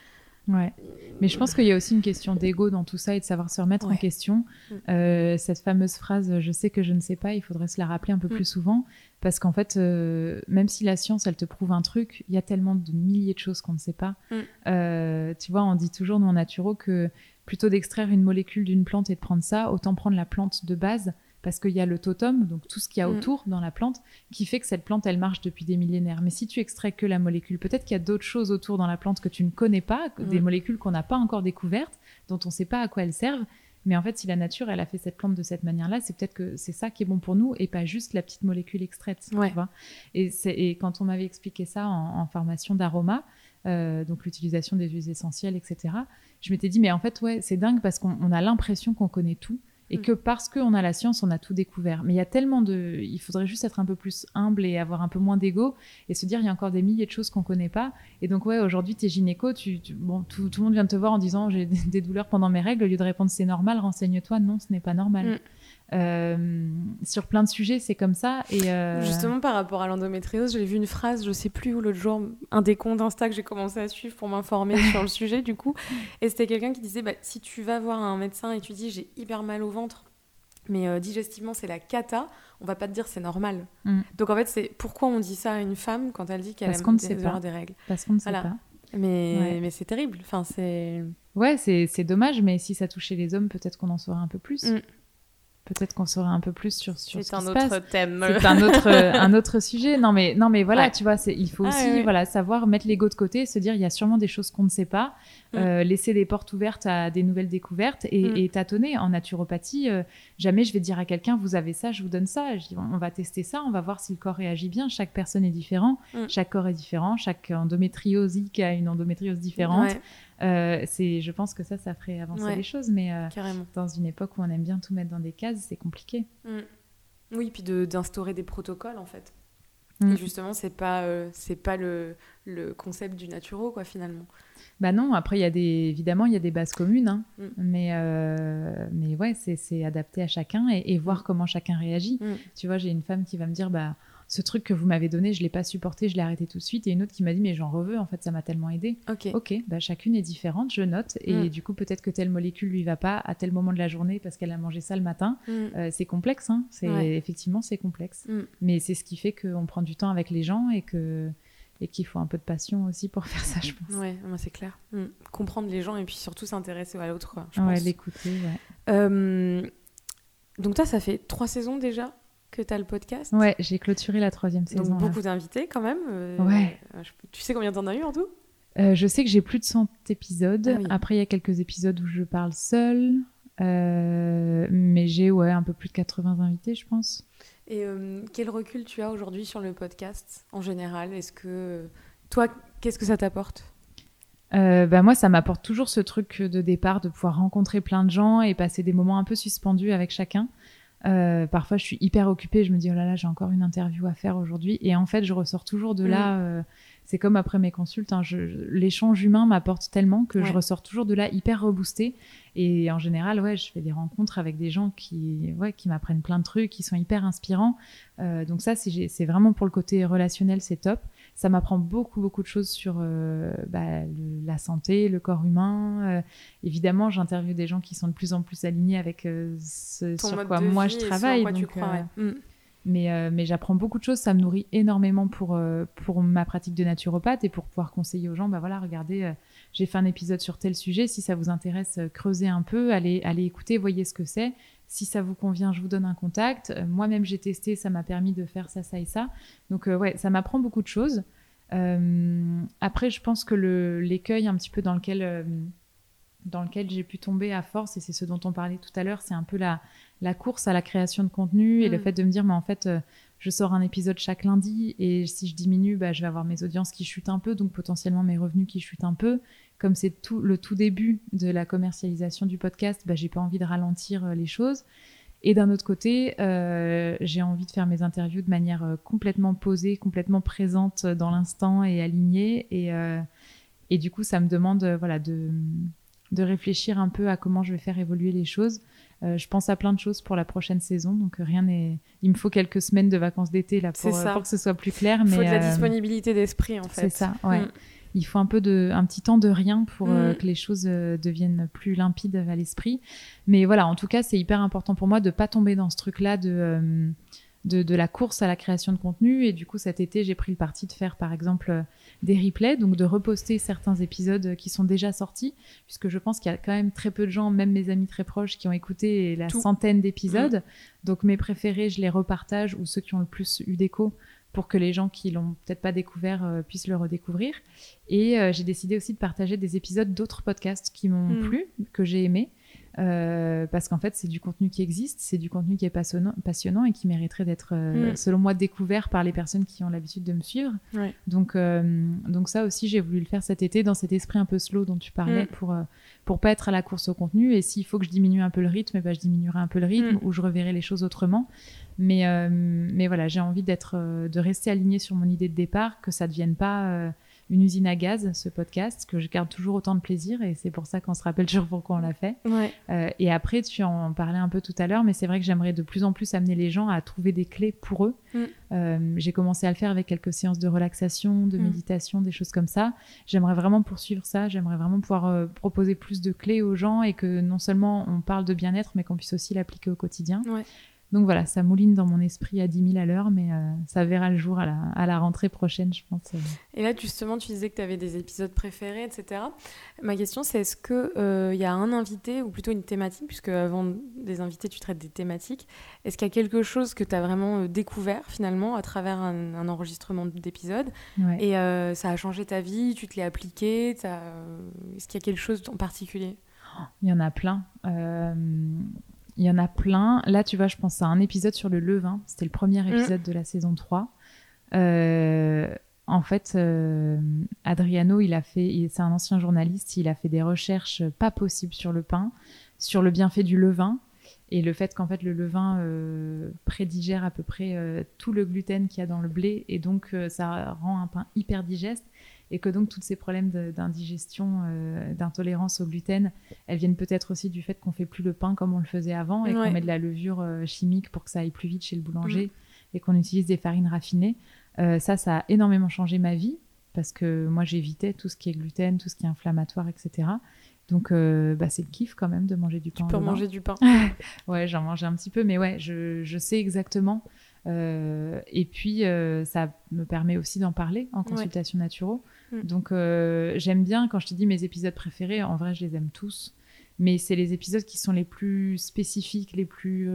Ouais. Mais je pense qu'il y a aussi une question d'ego dans tout ça et de savoir se remettre en question. Mm. Euh, cette fameuse phrase je sais que je ne sais pas, il faudrait se la rappeler un peu mm. plus souvent parce qu'en fait, euh, même si la science elle te prouve un truc, il y a tellement de milliers de choses qu'on ne sait pas. Mm. Euh, tu vois, on dit toujours nous en naturo que plutôt d'extraire une molécule d'une plante et de prendre ça, autant prendre la plante de base parce qu'il y a le totem, donc tout ce qu'il y a mm. autour dans la plante, qui fait que cette plante, elle marche depuis des millénaires. Mais si tu extrais que la molécule, peut-être qu'il y a d'autres choses autour dans la plante que tu ne connais pas, des mm. molécules qu'on n'a pas encore découvertes, dont on ne sait pas à quoi elles servent. Mais en fait, si la nature, elle a fait cette plante de cette manière-là, c'est peut-être que c'est ça qui est bon pour nous et pas juste la petite molécule extraite. Tu vois et, et, quand on m'avait expliqué ça en, formation d'aroma, euh, donc l'utilisation des huiles essentielles, etc., je m'étais dit, mais en fait, ouais, c'est dingue parce qu'on a l'impression qu'on connaît tout et mm. que parce qu'on a la science, on a tout découvert. Mais il y a tellement de... Il faudrait juste être un peu plus humble et avoir un peu moins d'ego et se dire, il y a encore des milliers de choses qu'on connaît pas. Et donc, ouais, aujourd'hui, tu es gynéco, tu, bon, tout, tout, le monde vient te voir en disant, j'ai des douleurs pendant mes règles. Au lieu de répondre, c'est normal, renseigne-toi. Non, ce n'est pas normal. Mm. Euh, sur plein de sujets, c'est comme ça. Et euh, Justement, par rapport à l'endométriose, j'ai vu une phrase, je sais plus où l'autre jour, un des comptes Insta que j'ai commencé à suivre pour m'informer sur le sujet, du coup. Et c'était quelqu'un qui disait bah, si tu vas voir un médecin et tu dis j'ai hyper mal au ventre, mais euh, digestivement c'est la cata, on va pas te dire c'est normal. Mm. Donc en fait, c'est pourquoi on dit ça à une femme quand elle dit qu'elle a des, des règles Parce qu'on ne sait pas. Mais, mais c'est terrible. Enfin, c'est. Ouais, c'est dommage, mais si ça touchait les hommes, peut-être qu'on en saurait un peu plus. Mm peut-être qu'on saurait un peu plus sur, sur ce qui se passe. thème. C'est un autre un autre sujet. Non mais non mais voilà, tu vois, c'est il faut ah, aussi voilà savoir mettre l'ego de côté, se dire il y a sûrement des choses qu'on ne sait pas, mm. euh, laisser les portes ouvertes à des nouvelles découvertes et, mm. et tâtonner. En naturopathie, euh, jamais je vais dire à quelqu'un vous avez ça, je vous donne ça. Je dis, on va tester ça, on va voir si le corps réagit bien. Chaque personne est différent, mm. chaque corps est différent, chaque endométriosique a une endométriose différente. Euh, c'est, je pense que ça, ça ferait avancer les choses, mais euh, dans une époque où on aime bien tout mettre dans des cases, c'est compliqué. Mm. Oui, puis d'instaurer des protocoles en fait. Mm. Et justement, c'est pas, euh, c'est pas le, le, concept du naturo, quoi, finalement. Bah non, après, il y a des, évidemment, il y a des bases communes, hein. mm. mais, mais ouais, c'est adapté à chacun et, et voir comment chacun réagit. Tu vois, j'ai une femme qui va me dire, bah, ce truc que vous m'avez donné, je l'ai pas supporté, je l'ai arrêté tout de suite. Et une autre qui m'a dit, mais j'en reveux, en fait, ça m'a tellement aidé. Ok. Ok, bah, chacune est différente, je note. Et mm. du coup, peut-être que telle molécule lui va pas à tel moment de la journée parce qu'elle a mangé ça le matin. Mm. Euh, c'est complexe, hein. C'est, Effectivement, c'est complexe. Mm. Mais c'est ce qui fait qu'on prend du temps avec les gens et que et qu'il faut un peu de passion aussi pour faire ça, je pense. Ouais, c'est clair. Comprendre les gens et puis surtout s'intéresser à l'autre, Ouais, l'écouter, ouais. Euh, Donc toi, ça fait trois saisons déjà que tu as le podcast Ouais, j'ai clôturé la troisième saison. Donc beaucoup d'invités quand même. euh, Ouais. euh, je- Tu sais combien t'en as eu en tout? Euh, je sais que j'ai plus de 100 épisodes. Ah oui. Après, il y a quelques épisodes où je parle seule. Euh, mais j'ai ouais, un peu plus de 80 invités, je pense. Et quel recul tu as aujourd'hui sur le podcast en général? Est-ce que toi, qu'est-ce que ça t'apporte? Euh, bah moi, ça m'apporte toujours ce truc de départ de pouvoir rencontrer plein de gens et passer des moments un peu suspendus avec chacun. Euh, parfois, je suis hyper occupée, je me dis oh là là, j'ai encore une interview à faire aujourd'hui, et en fait, je ressors toujours de là. euh, c'est comme après mes consultes, hein, l'échange humain m'apporte tellement que je ressors toujours de là hyper reboostée. Et en général, ouais, je fais des rencontres avec des gens qui, ouais, qui m'apprennent plein de trucs, qui sont hyper inspirants. Euh, donc ça, c'est vraiment pour le côté relationnel, c'est top. Ça m'apprend beaucoup, beaucoup de choses sur euh, bah, le- la santé, le corps humain. Euh, évidemment, j'interviewe des gens qui sont de plus en plus alignés avec euh, ce Ton sur quoi moi je travaille. quoi tu crois, ouais. Mm. mais, mais j'apprends beaucoup de choses, ça me nourrit énormément pour, pour ma pratique de naturopathe et pour pouvoir conseiller aux gens, bah voilà, regardez, j'ai fait un épisode sur tel sujet, si ça vous intéresse, creusez un peu, allez, allez écouter, voyez ce que c'est. Si ça vous convient, je vous donne un contact. Euh, Moi-même, j'ai testé, ça m'a permis de faire ça, ça et ça. Donc, euh, ouais, ça m'apprend beaucoup de choses. Euh, après, je pense que l'écueil un petit peu dans lequel, dans lequel j'ai pu tomber à force, et c'est ce dont on parlait tout à l'heure, c'est un peu la, la course à la création de contenu et le Mm. fait de me dire, mais en fait, je sors un épisode chaque lundi et si je diminue, bah, je vais avoir mes audiences qui chutent un peu, donc potentiellement mes revenus qui chutent un peu. Comme c'est tout le tout début de la commercialisation du podcast, bah, j'ai pas envie de ralentir euh, les choses. Et d'un autre côté, euh, j'ai envie de faire mes interviews de manière euh, complètement posée, complètement présente dans l'instant et alignée. Et, euh, et du coup, ça me demande voilà, de, de réfléchir un peu à comment je vais faire évoluer les choses. Euh, je pense à plein de choses pour la prochaine saison, donc rien n'est. Il me faut quelques semaines de vacances d'été là pour, C'est ça. pour que ce soit plus clair. Il mais faut de la disponibilité d'esprit en fait. C'est ça, ouais. Mm. Il faut un peu de, un petit temps de rien pour euh, Mm. que les choses euh, deviennent plus limpides à l'esprit. Mais voilà, en tout cas, c'est hyper important pour moi de pas tomber dans ce truc-là de, euh, de, de la course à la création de contenu. Et du coup, cet été, j'ai pris le parti de faire, par exemple, des replays, donc de reposter certains épisodes qui sont déjà sortis, puisque je pense qu'il y a quand même très peu de gens, même mes amis très proches, qui ont écouté la Tout. centaine d'épisodes. Donc mes préférés, je les repartage, ou ceux qui ont le plus eu d'écho, pour que les gens qui l'ont peut-être pas découvert euh, puissent le redécouvrir. Et euh, j'ai décidé aussi de partager des épisodes d'autres podcasts qui m'ont Mm. plu, que j'ai aimé. Euh, parce qu'en fait, c'est du contenu qui existe, c'est du contenu qui est passionnant, passionnant et qui mériterait d'être, euh, Mm. selon moi, découvert par les personnes qui ont l'habitude de me suivre. Ouais. Donc, euh, donc ça aussi, j'ai voulu le faire cet été dans cet esprit un peu slow dont tu parlais Mm. pour, pour pas être à la course au contenu. Et s'il faut que je diminue un peu le rythme, ben, je diminuerai un peu le rythme Mm. ou je reverrai les choses autrement. Mais, mais voilà, j'ai envie d'être, de rester alignée sur mon idée de départ, que ça ne devienne pas une usine à gaz, ce podcast, que je garde toujours autant de plaisir. Et c'est pour ça qu'on se rappelle toujours pourquoi on l'a fait. Ouais. Euh, et après, tu en parlais un peu tout à l'heure, mais c'est vrai que j'aimerais de plus en plus amener les gens à trouver des clés pour eux. Mm. Euh, J'ai commencé à le faire avec quelques séances de relaxation, de Mm. méditation, des choses comme ça. J'aimerais vraiment poursuivre ça. J'aimerais vraiment pouvoir euh, proposer plus de clés aux gens et que non seulement on parle de bien-être, mais qu'on puisse aussi l'appliquer au quotidien. Ouais. Donc voilà, ça mouline dans mon esprit à 10 000 à l'heure, mais euh, ça verra le jour à la, à la rentrée prochaine, je pense. euh. Et là, justement, tu disais que tu avais des épisodes préférés, etc. Ma question, c'est est-ce qu'il y a un invité, ou plutôt une thématique, puisque avant des invités, tu traites des thématiques, est-ce qu'il y a quelque chose que tu as vraiment euh, découvert, finalement, à travers un, un enregistrement d'épisode Ouais. Et euh, ça a changé ta vie, tu te l'es appliqué euh, Est-ce qu'il y a quelque chose en particulier? Il y en a plein. Il y en a plein. Là, tu vois, je pense à un épisode sur le levain. C'était le premier épisode de la saison 3. Euh, en fait, euh, Adriano, il a fait, c'est un ancien journaliste, il a fait des recherches pas possibles sur le pain, sur le bienfait du levain et le fait qu'en fait le levain euh, prédigère à peu près euh, tout le gluten qu'il y a dans le blé et donc ça rend un pain hyper digeste et que donc tous ces problèmes d'indigestion, euh, d'intolérance au gluten, elles viennent peut-être aussi du fait qu'on fait plus le pain comme on le faisait avant et Ouais. qu'on met de la levure euh, chimique pour que ça aille plus vite chez le boulanger et qu'on utilise des farines raffinées. Euh, ça, ça a énormément changé ma vie parce que moi j'évitais tout ce qui est gluten, tout ce qui est inflammatoire, etc. Donc euh, bah, c'est le kiff quand même de manger du pain. Tu peux manger du pain. Ouais, j'en mangeais un petit peu, mais ouais, je, je sais exactement. Euh, et puis, euh, ça me permet aussi d'en parler en consultation naturo. Mm. Donc, euh, j'aime bien, quand je te dis mes épisodes préférés, en vrai, je les aime tous. Mais c'est les épisodes qui sont les plus spécifiques, les plus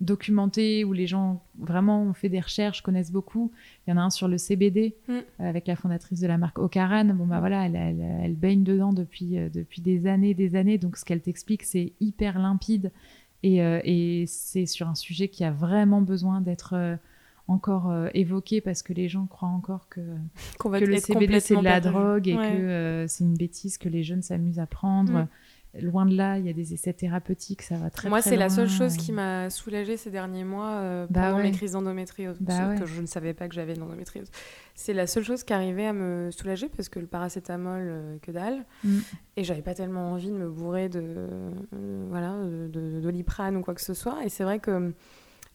documentés, où les gens vraiment ont fait des recherches, connaissent beaucoup. Il y en a un sur le CBD, Mm. avec la fondatrice de la marque Ocaran. Bon, bah voilà, elle, elle, elle baigne dedans depuis, depuis des années, des années. Donc, ce qu'elle t'explique, c'est hyper limpide. Et, euh, et c'est sur un sujet qui a vraiment besoin d'être euh, encore euh, évoqué parce que les gens croient encore que, Qu'on va que le CBD c'est de la drogue et Ouais. que c'est une bêtise que les jeunes s'amusent à prendre. Mm. Loin de là, il y a des essais thérapeutiques, ça va très Moi, c'est la seule chose et- qui m'a soulagée ces derniers mois euh, Bah pendant ouais. mes crises d'endométriose, Bah ouais. que je ne savais pas que j'avais de l'endométriose. C'est la seule chose qui arrivait à me soulager parce que le paracétamol, euh, que dalle. Mm. Et j'avais pas tellement envie de me bourrer de euh, voilà de, de doliprane ou quoi que ce soit. Et c'est vrai que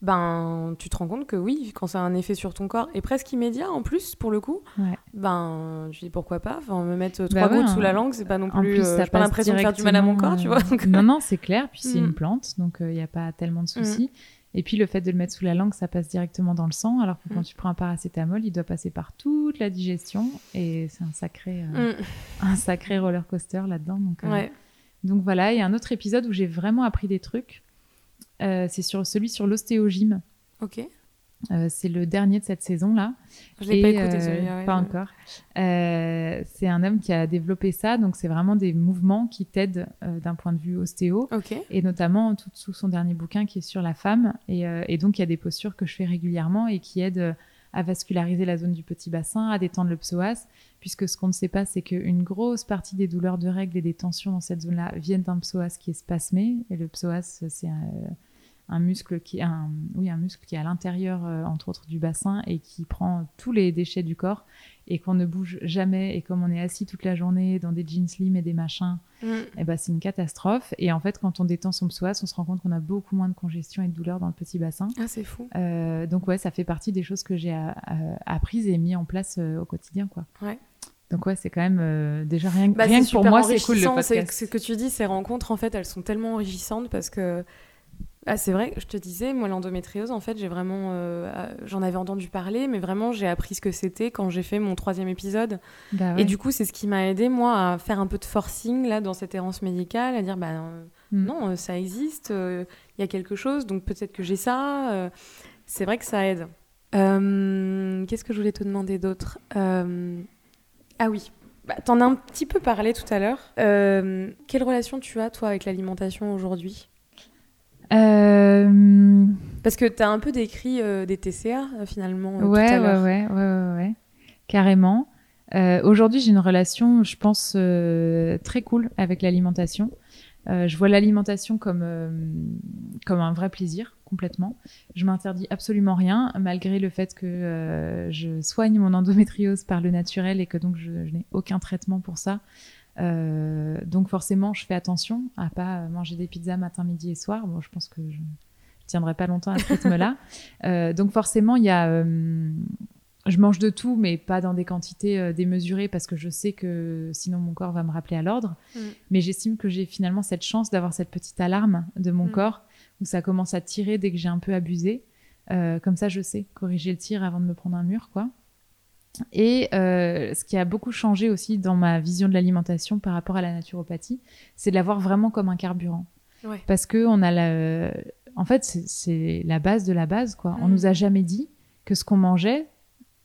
ben tu te rends compte que oui, quand ça a un effet sur ton corps et presque immédiat en plus pour le coup, Ouais. ben je dis pourquoi pas. Enfin me mettre Bah trois ouais, gouttes hein. sous la langue, c'est pas non plus. plus, euh, ça j'ai pas l'impression de faire du mal à mon corps, tu vois. directement, donc- euh, Non, non, c'est clair. Puis c'est Mm. une plante, donc il n'y a pas tellement de soucis. Et puis le fait de le mettre sous la langue, ça passe directement dans le sang, alors que quand Mm. tu prends un paracétamol, il doit passer par toute la digestion, et c'est un sacré, euh, un sacré roller coaster là-dedans. Donc, euh, Ouais. donc voilà, il y a un autre épisode où j'ai vraiment appris des trucs. Euh, c'est sur celui sur l'ostéogyme. Ok. Euh, c'est le dernier de cette saison-là. Je l'ai pas écouté euh, ouais, pas encore. Euh, c'est un homme qui a développé ça, donc c'est vraiment des mouvements qui t'aident d'un point de vue ostéo, Ok. et notamment tout sous son dernier bouquin qui est sur la femme. Et, et donc il y a des postures que je fais régulièrement et qui aident à vasculariser la zone du petit bassin, à détendre le psoas, puisque ce qu'on ne sait pas, c'est qu'une grosse partie des douleurs de règles et des tensions dans cette zone-là viennent d'un psoas qui est spasmé, et le psoas, c'est un, un muscle qui un, oui, un muscle qui est à l'intérieur, euh, entre autres, du bassin et qui prend tous les déchets du corps et qu'on ne bouge jamais. Et comme on est assis toute la journée dans des jeans slim et des machins, Mm. eh ben, c'est une catastrophe. Et en fait, quand on détend son psoas, on se rend compte qu'on a beaucoup moins de congestion et de douleur dans le petit bassin. Ah, c'est fou. Euh, donc ouais, ça fait partie des choses que j'ai euh, euh, apprises et mis en place euh, au quotidien, quoi. Ouais. Donc ouais, c'est quand même euh, déjà rien, Bah, rien que pour moi, c'est cool le podcast. Ce que tu dis, ces rencontres, en fait, elles sont tellement enrichissantes parce que. Ah, c'est vrai, je te disais, moi, l'endométriose, en fait, j'ai vraiment. euh, euh, J'en avais entendu parler, mais vraiment, j'ai appris ce que c'était quand j'ai fait mon troisième épisode. Bah ouais. Et du coup, c'est ce qui m'a aidé, moi, à faire un peu de forcing, là, dans cette errance médicale, à dire, bah euh, Mm. non, ça existe, il y a quelque chose, donc peut-être que j'ai ça. c'est vrai que ça aide. Qu'est-ce que je voulais te demander d'autre? Ah oui, bah, t'en as un petit peu parlé tout à l'heure. Euh, quelle relation tu as, toi, avec l'alimentation aujourd'hui? Euh, Parce que t'as un peu décrit euh, des TCA, finalement, ouais, tout à ouais, ouais, ouais, ouais, ouais, carrément. Aujourd'hui, j'ai une relation, je pense, très cool avec l'alimentation. Euh, je vois l'alimentation comme, euh, comme un vrai plaisir, complètement. Je m'interdis absolument rien, malgré le fait que euh, je soigne mon endométriose par le naturel et que donc je, je n'ai aucun traitement pour ça. Euh, donc forcément, je fais attention à pas manger des pizzas matin, midi et soir. Bon, je pense que je je tiendrai pas longtemps à ce rythme-là. Euh, donc forcément, il y a, euh, je mange de tout, mais pas dans des quantités euh, démesurées parce que je sais que sinon mon corps va me rappeler à l'ordre. Mm. Mais j'estime que j'ai finalement cette chance d'avoir cette petite alarme de mon Mm. corps où ça commence à tirer dès que j'ai un peu abusé. Euh, comme ça, je sais corriger le tir avant de me prendre un mur, quoi. Et euh, ce qui a beaucoup changé aussi dans ma vision de l'alimentation par rapport à la naturopathie, c'est de l'avoir vraiment comme un carburant. Ouais. Parce que on a la... en fait, c'est- c'est la base de la base, quoi. On Mm. nous a jamais dit que ce qu'on mangeait,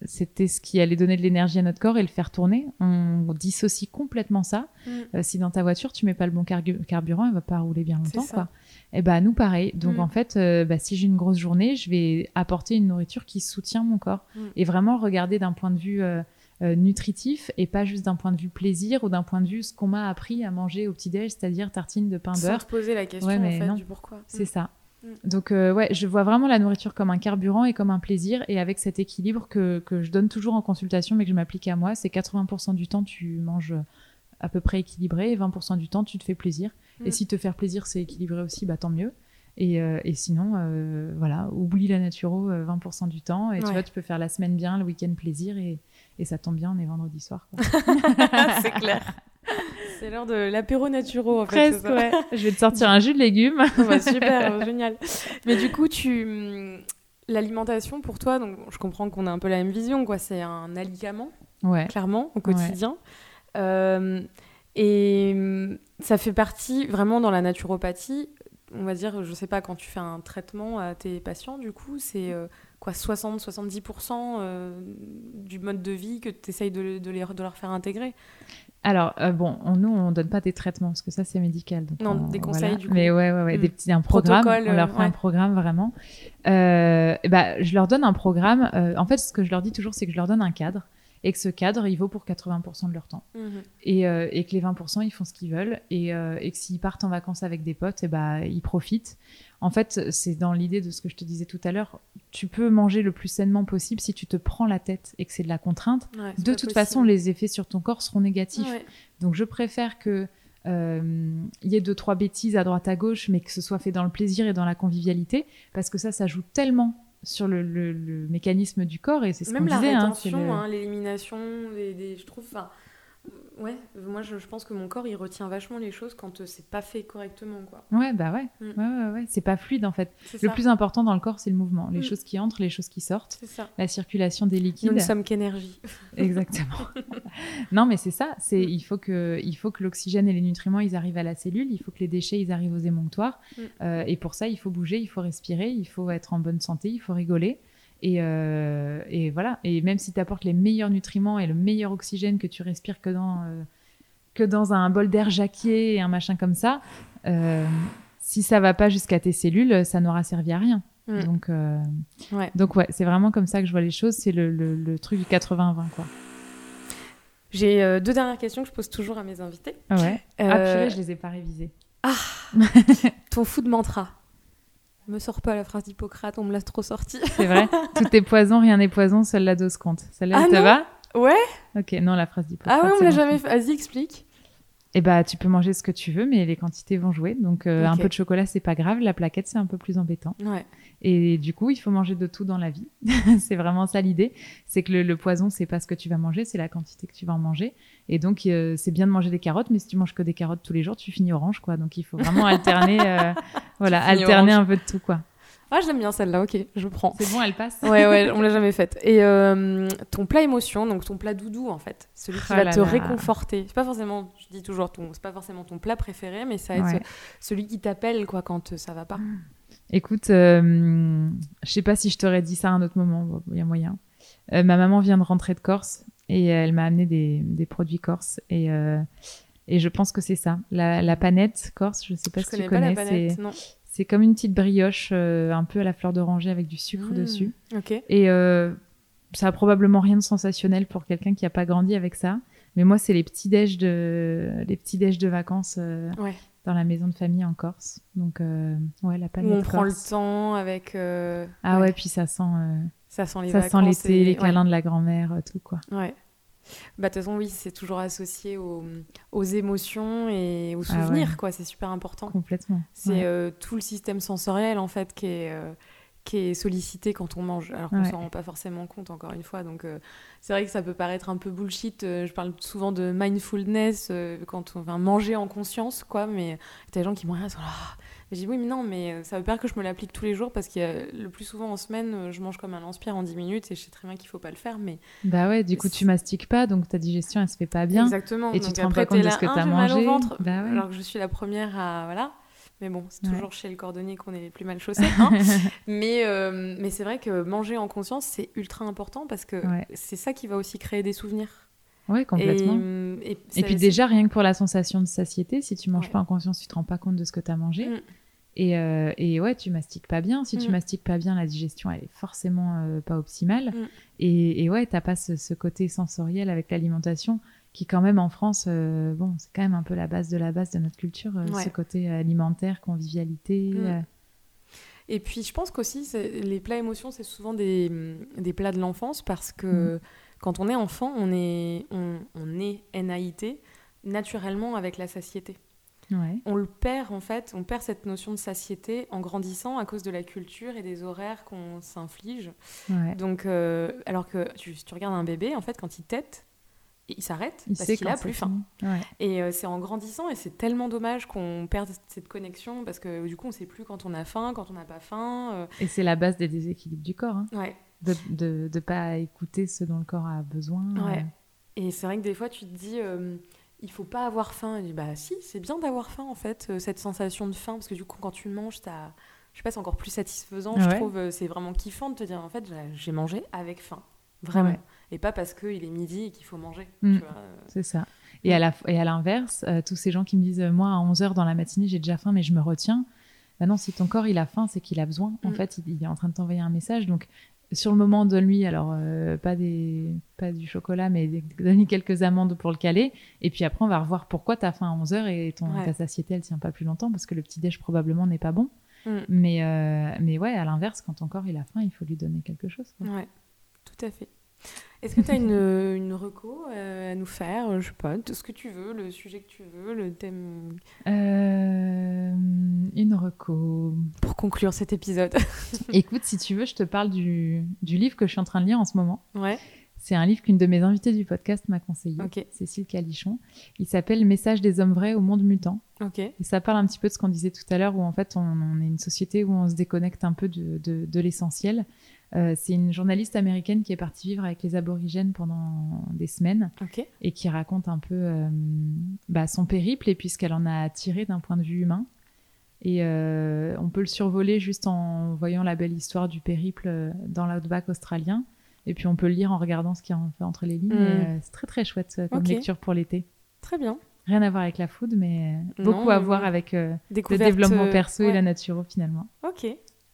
c'était ce qui allait donner de l'énergie à notre corps et le faire tourner. On dissocie complètement ça. Mm. Euh, si dans ta voiture tu mets pas le bon carburant, elle va pas rouler bien longtemps, quoi. Et bah nous pareil. Donc Mm. en fait, euh, bah, si j'ai une grosse journée, je vais apporter une nourriture qui soutient mon corps Mm. et vraiment regarder d'un point de vue euh, nutritif et pas juste d'un point de vue plaisir ou d'un point de vue ce qu'on m'a appris à manger au petit déj, c'est-à-dire tartine de pain Sans beurre. te poser la question, Ouais, en fait, non. du pourquoi. C'est ça. Mm. Donc euh, ouais, je vois vraiment la nourriture comme un carburant et comme un plaisir et avec cet équilibre que, que je donne toujours en consultation mais que je m'applique à moi, c'est 80% du temps tu manges à peu près équilibré et 20% du temps tu te fais plaisir. Mm. Et si te faire plaisir c'est équilibré aussi, bah tant mieux. Et, euh, et sinon, euh, voilà, oublie la naturo euh, 20% du temps et tu vois, tu peux faire la semaine bien, le week-end plaisir et, et ça tombe bien, on est vendredi soir. c'est clair. C'est l'heure de l'apéro naturo, en fait. Presque, c'est ça ouais. Je vais te sortir un jus de légumes. Ouais, super, génial. Mais du coup, tu hum, l'alimentation pour toi, donc je comprends qu'on a un peu la même vision, quoi. C'est un alicament, Ouais. clairement, au quotidien. Euh, Et hum, ça fait partie vraiment dans la naturopathie. On va dire, je sais pas, quand tu fais un traitement à tes patients, du coup, c'est euh, quoi 60-70% euh, du mode de vie que tu essayes de, de, les- de leur faire intégrer. Alors, euh, bon, on- nous, on donne pas des traitements parce que ça, c'est médical. donc Non, on- des conseils, du coup. Mais ouais, ouais, ouais, Mm. des petits, un programme. Protocole, on leur euh, fait un ouais. programme vraiment. Euh, et bah, je leur donne un programme. euh, en fait, ce que je leur dis toujours, c'est que je leur donne un cadre et que ce cadre, il vaut pour 80% de leur temps. Et, euh, et que les 20%, ils font ce qu'ils veulent. Et, euh, et que s'ils partent en vacances avec des potes, et bah, ils profitent. En fait, c'est dans l'idée de ce que je te disais tout à l'heure. Tu peux manger le plus sainement possible si tu te prends la tête et que c'est de la contrainte. Ouais, De toute possible. façon, les effets sur ton corps seront négatifs. Ouais. Donc je préfère que euh, il y ait deux trois bêtises à droite à gauche, mais que ce soit fait dans le plaisir et dans la convivialité, parce que ça, ça joue tellement sur le, le- le mécanisme du corps et c'est ce qu'on Même la hein, rétention, hein, l'élimination, des, des- je trouve. Ouais, moi je, je pense que mon corps il retient vachement les choses quand euh, c'est pas fait correctement, quoi. Ouais, bah ouais, Mm. ouais, ouais, ouais. c'est pas fluide en fait. Le ça. plus important dans le corps, c'est le mouvement, les Mm. choses qui entrent, les choses qui sortent, C'est ça. la circulation des Nous liquides. ne sommes qu'énergie. Exactement. non, mais c'est ça. C'est Mm. il faut que il faut que l'oxygène et les nutriments ils arrivent à la cellule. Il faut que les déchets ils arrivent aux émonctoires. Euh, et pour ça, il faut bouger, il faut respirer, il faut être en bonne santé, il faut rigoler. Et, euh, et voilà. Et même si tu apportes les meilleurs nutriments et le meilleur oxygène que tu respires que dans euh, que dans un bol d'air jacquier et un machin comme ça, euh, si ça va pas jusqu'à tes cellules, ça n'aura servi à rien. Mm. Donc, Ouais. donc ouais, c'est vraiment comme ça que je vois les choses. C'est le, le, le truc du 80-20 quoi. J'ai deux dernières questions que je pose toujours à mes invités. Ouais. Ah Euh, purée, je les ai pas révisées. Ton fou de mantra. Me sors pas la phrase d'Hippocrate, on me l'a trop sorti. C'est vrai. Tout est poison, rien n'est poison, seule la dose compte. Celle-là, Ah ça va? Ouais Ok, non, la phrase d'Hippocrate. Ah ouais, on me l'a jamais fait. Vas-y, explique. Eh bah, tu peux manger ce que tu veux, mais les quantités vont jouer. Donc, euh, un peu de chocolat, c'est pas grave. La plaquette, c'est un peu plus embêtant. Ouais. Et du coup, il faut manger de tout dans la vie. c'est vraiment ça l'idée. C'est que le, le poison, c'est pas ce que tu vas manger, c'est la quantité que tu vas en manger. Et donc, euh, c'est bien de manger des carottes, mais si tu manges que des carottes tous les jours, tu finis orange, quoi. Donc, il faut vraiment alterner, euh, voilà, alterner orange. un peu de tout, quoi. Ah, j'aime bien celle-là, ok, je prends. C'est bon, elle passe. Ouais, ouais, on l'a jamais faite. Et euh, ton plat émotion, donc ton plat doudou en fait, celui qui Oh va là te là. réconforter. C'est pas forcément, je dis toujours, ton, c'est pas forcément ton plat préféré, mais ça va être Ouais. celui qui t'appelle quoi quand ça va pas. Écoute, euh, je sais pas si je t'aurais dit ça à un autre moment, Bon, il y a moyen. Euh, ma maman vient de rentrer de Corse et elle m'a amené des, des produits corse et, euh, et je pense que c'est ça. La, la panette corse, je sais pas je si connais tu pas connais, la c'est, panette, non. c'est comme une petite brioche euh, un peu à la fleur d'oranger avec du sucre Mmh, dessus. Et euh, ça a probablement rien de sensationnel pour quelqu'un qui a pas grandi avec ça. Mais moi, c'est les petits déj de les petits déj de vacances euh, Ouais. dans la maison de famille en Corse. Donc euh, ouais, la panette on prend le temps avec. euh, Ah ouais, puis ça sent, Ça sent les ça vacances. sent l'été, et- les ouais. câlins de la grand-mère, tout quoi. Ouais. Bah, de toute façon, oui, c'est toujours associé aux, aux émotions et aux Ah souvenirs, quoi. C'est super important. Complètement. C'est tout le système sensoriel, en fait, qui est, qui est sollicité quand on mange, alors qu'on Ouais. s'en rend pas forcément compte, encore une fois. Donc, euh, c'est vrai que ça peut paraître un peu bullshit. euh, je parle souvent de mindfulness, euh, quand on va manger en conscience, quoi. Mais t'as des gens qui me regardent, ils sont là. Et je dis oui, mais non, mais ça veut pas dire que je me l'applique tous les jours, parce que le plus souvent en semaine, je mange comme un lance-pierre en 10 minutes, et je sais très bien qu'il faut pas le faire, mais Bah ouais, du coup tu mastiques pas, donc ta digestion elle se fait pas bien. Exactement. Et tu te rends pas compte de ce que Ah, t'as mangé. au ventre, Bah ouais. alors que je suis la première à voilà. Mais bon, c'est Ouais. toujours chez le cordonnier qu'on est les plus mal chaussés. hein. mais mais, mais c'est vrai que manger en conscience, c'est ultra important parce que Ouais. c'est ça qui va aussi créer des souvenirs. Ouais, complètement. Et, et, Et, ça- puis déjà, rien que pour la sensation de satiété, si tu manges Ouais. pas en conscience, tu te rends pas compte de ce que tu as mangé. Mm. Et, euh, et ouais, tu mastiques pas bien. Si tu Mm. mastiques pas bien, la digestion, elle est forcément euh, pas optimale. Mm. Et, et ouais, t'as pas ce, ce côté sensoriel avec l'alimentation qui, quand même, en France, euh, bon, c'est quand même un peu la base de la base de notre culture, euh, Ouais. ce côté alimentaire, convivialité. Mm. euh, Et puis je pense qu'aussi, les plats émotions, c'est souvent des, des plats de l'enfance parce que Mm. quand on est enfant, on est, on, on est NAIT naturellement avec la satiété. ouais. on le perd en fait, on perd cette notion de satiété en grandissant à cause de la culture et des horaires qu'on s'inflige. ouais. Donc, euh, alors que tu, si tu regardes un bébé, en fait, quand il tète, il s'arrête Il parce qu'il a plus faim. Ouais. Et euh, c'est en grandissant et c'est tellement dommage qu'on perde cette connexion parce que du coup, on sait plus quand on a faim, quand on n'a pas faim. euh, Et c'est la base des déséquilibres du corps, hein, ouais. de, de, de pas écouter ce dont le corps a besoin. Ouais. euh. Et c'est vrai que des fois, tu te dis, il faut pas avoir faim. Et bah si, c'est bien d'avoir faim en fait, cette sensation de faim, parce que du coup, quand tu manges, t'as, je sais pas, c'est encore plus satisfaisant. Je Ouais. trouve, c'est vraiment kiffant de te dire en fait, j'ai mangé avec faim, vraiment, Ouais. et pas parce qu'il est midi et qu'il faut manger. Mm. euh. C'est ça. Et à l'inverse, euh, tous ces gens qui me disent Moi, à 11h dans la matinée, j'ai déjà faim, mais je me retiens. Bah non, si ton corps il a faim, c'est qu'il a besoin. En Mm. fait, il, il est en train de t'envoyer un message. Donc, sur le moment, donne-lui, alors, euh, pas, des, pas du chocolat, mais donne-lui quelques amandes pour le caler. Et puis après, on va revoir pourquoi tu as faim à 11h et ton, Ouais. ta satiété, elle tient pas plus longtemps parce que le petit-déj probablement n'est pas bon. Mm. Mais, euh, mais ouais, à l'inverse, quand ton corps il a faim, il faut lui donner quelque chose. quoi. Ouais, tout à fait. Est-ce que tu as une, une reco euh, à nous faire euh, Je sais pas, tout ce que tu veux, le sujet que tu veux, le thème? Euh, une reco. Pour conclure cet épisode. Écoute, si tu veux, je te parle du, du livre que je suis en train de lire en ce moment. ouais, C'est un livre qu'une de mes invitées du podcast m'a conseillé, ok, Cécile Calichon. Il s'appelle Message des hommes vrais au monde mutant. ok. Et ça parle un petit peu de ce qu'on disait tout à l'heure, où en fait on, on est une société où on se déconnecte un peu de, de- de l'essentiel. Euh, c'est une journaliste américaine qui est partie vivre avec les aborigènes pendant des semaines et qui raconte un peu euh, bah, son périple et puis ce qu'elle en a tiré d'un point de vue humain. Et euh, on peut le survoler juste en voyant la belle histoire du périple dans l'outback australien. Et puis on peut le lire en regardant ce qu'il y a en fait entre les lignes. Mm. C'est très très chouette comme lecture pour l'été. très bien. Rien à voir avec la food, mais Non, beaucoup à voir avec le développement perso et la naturo finalement. Ok,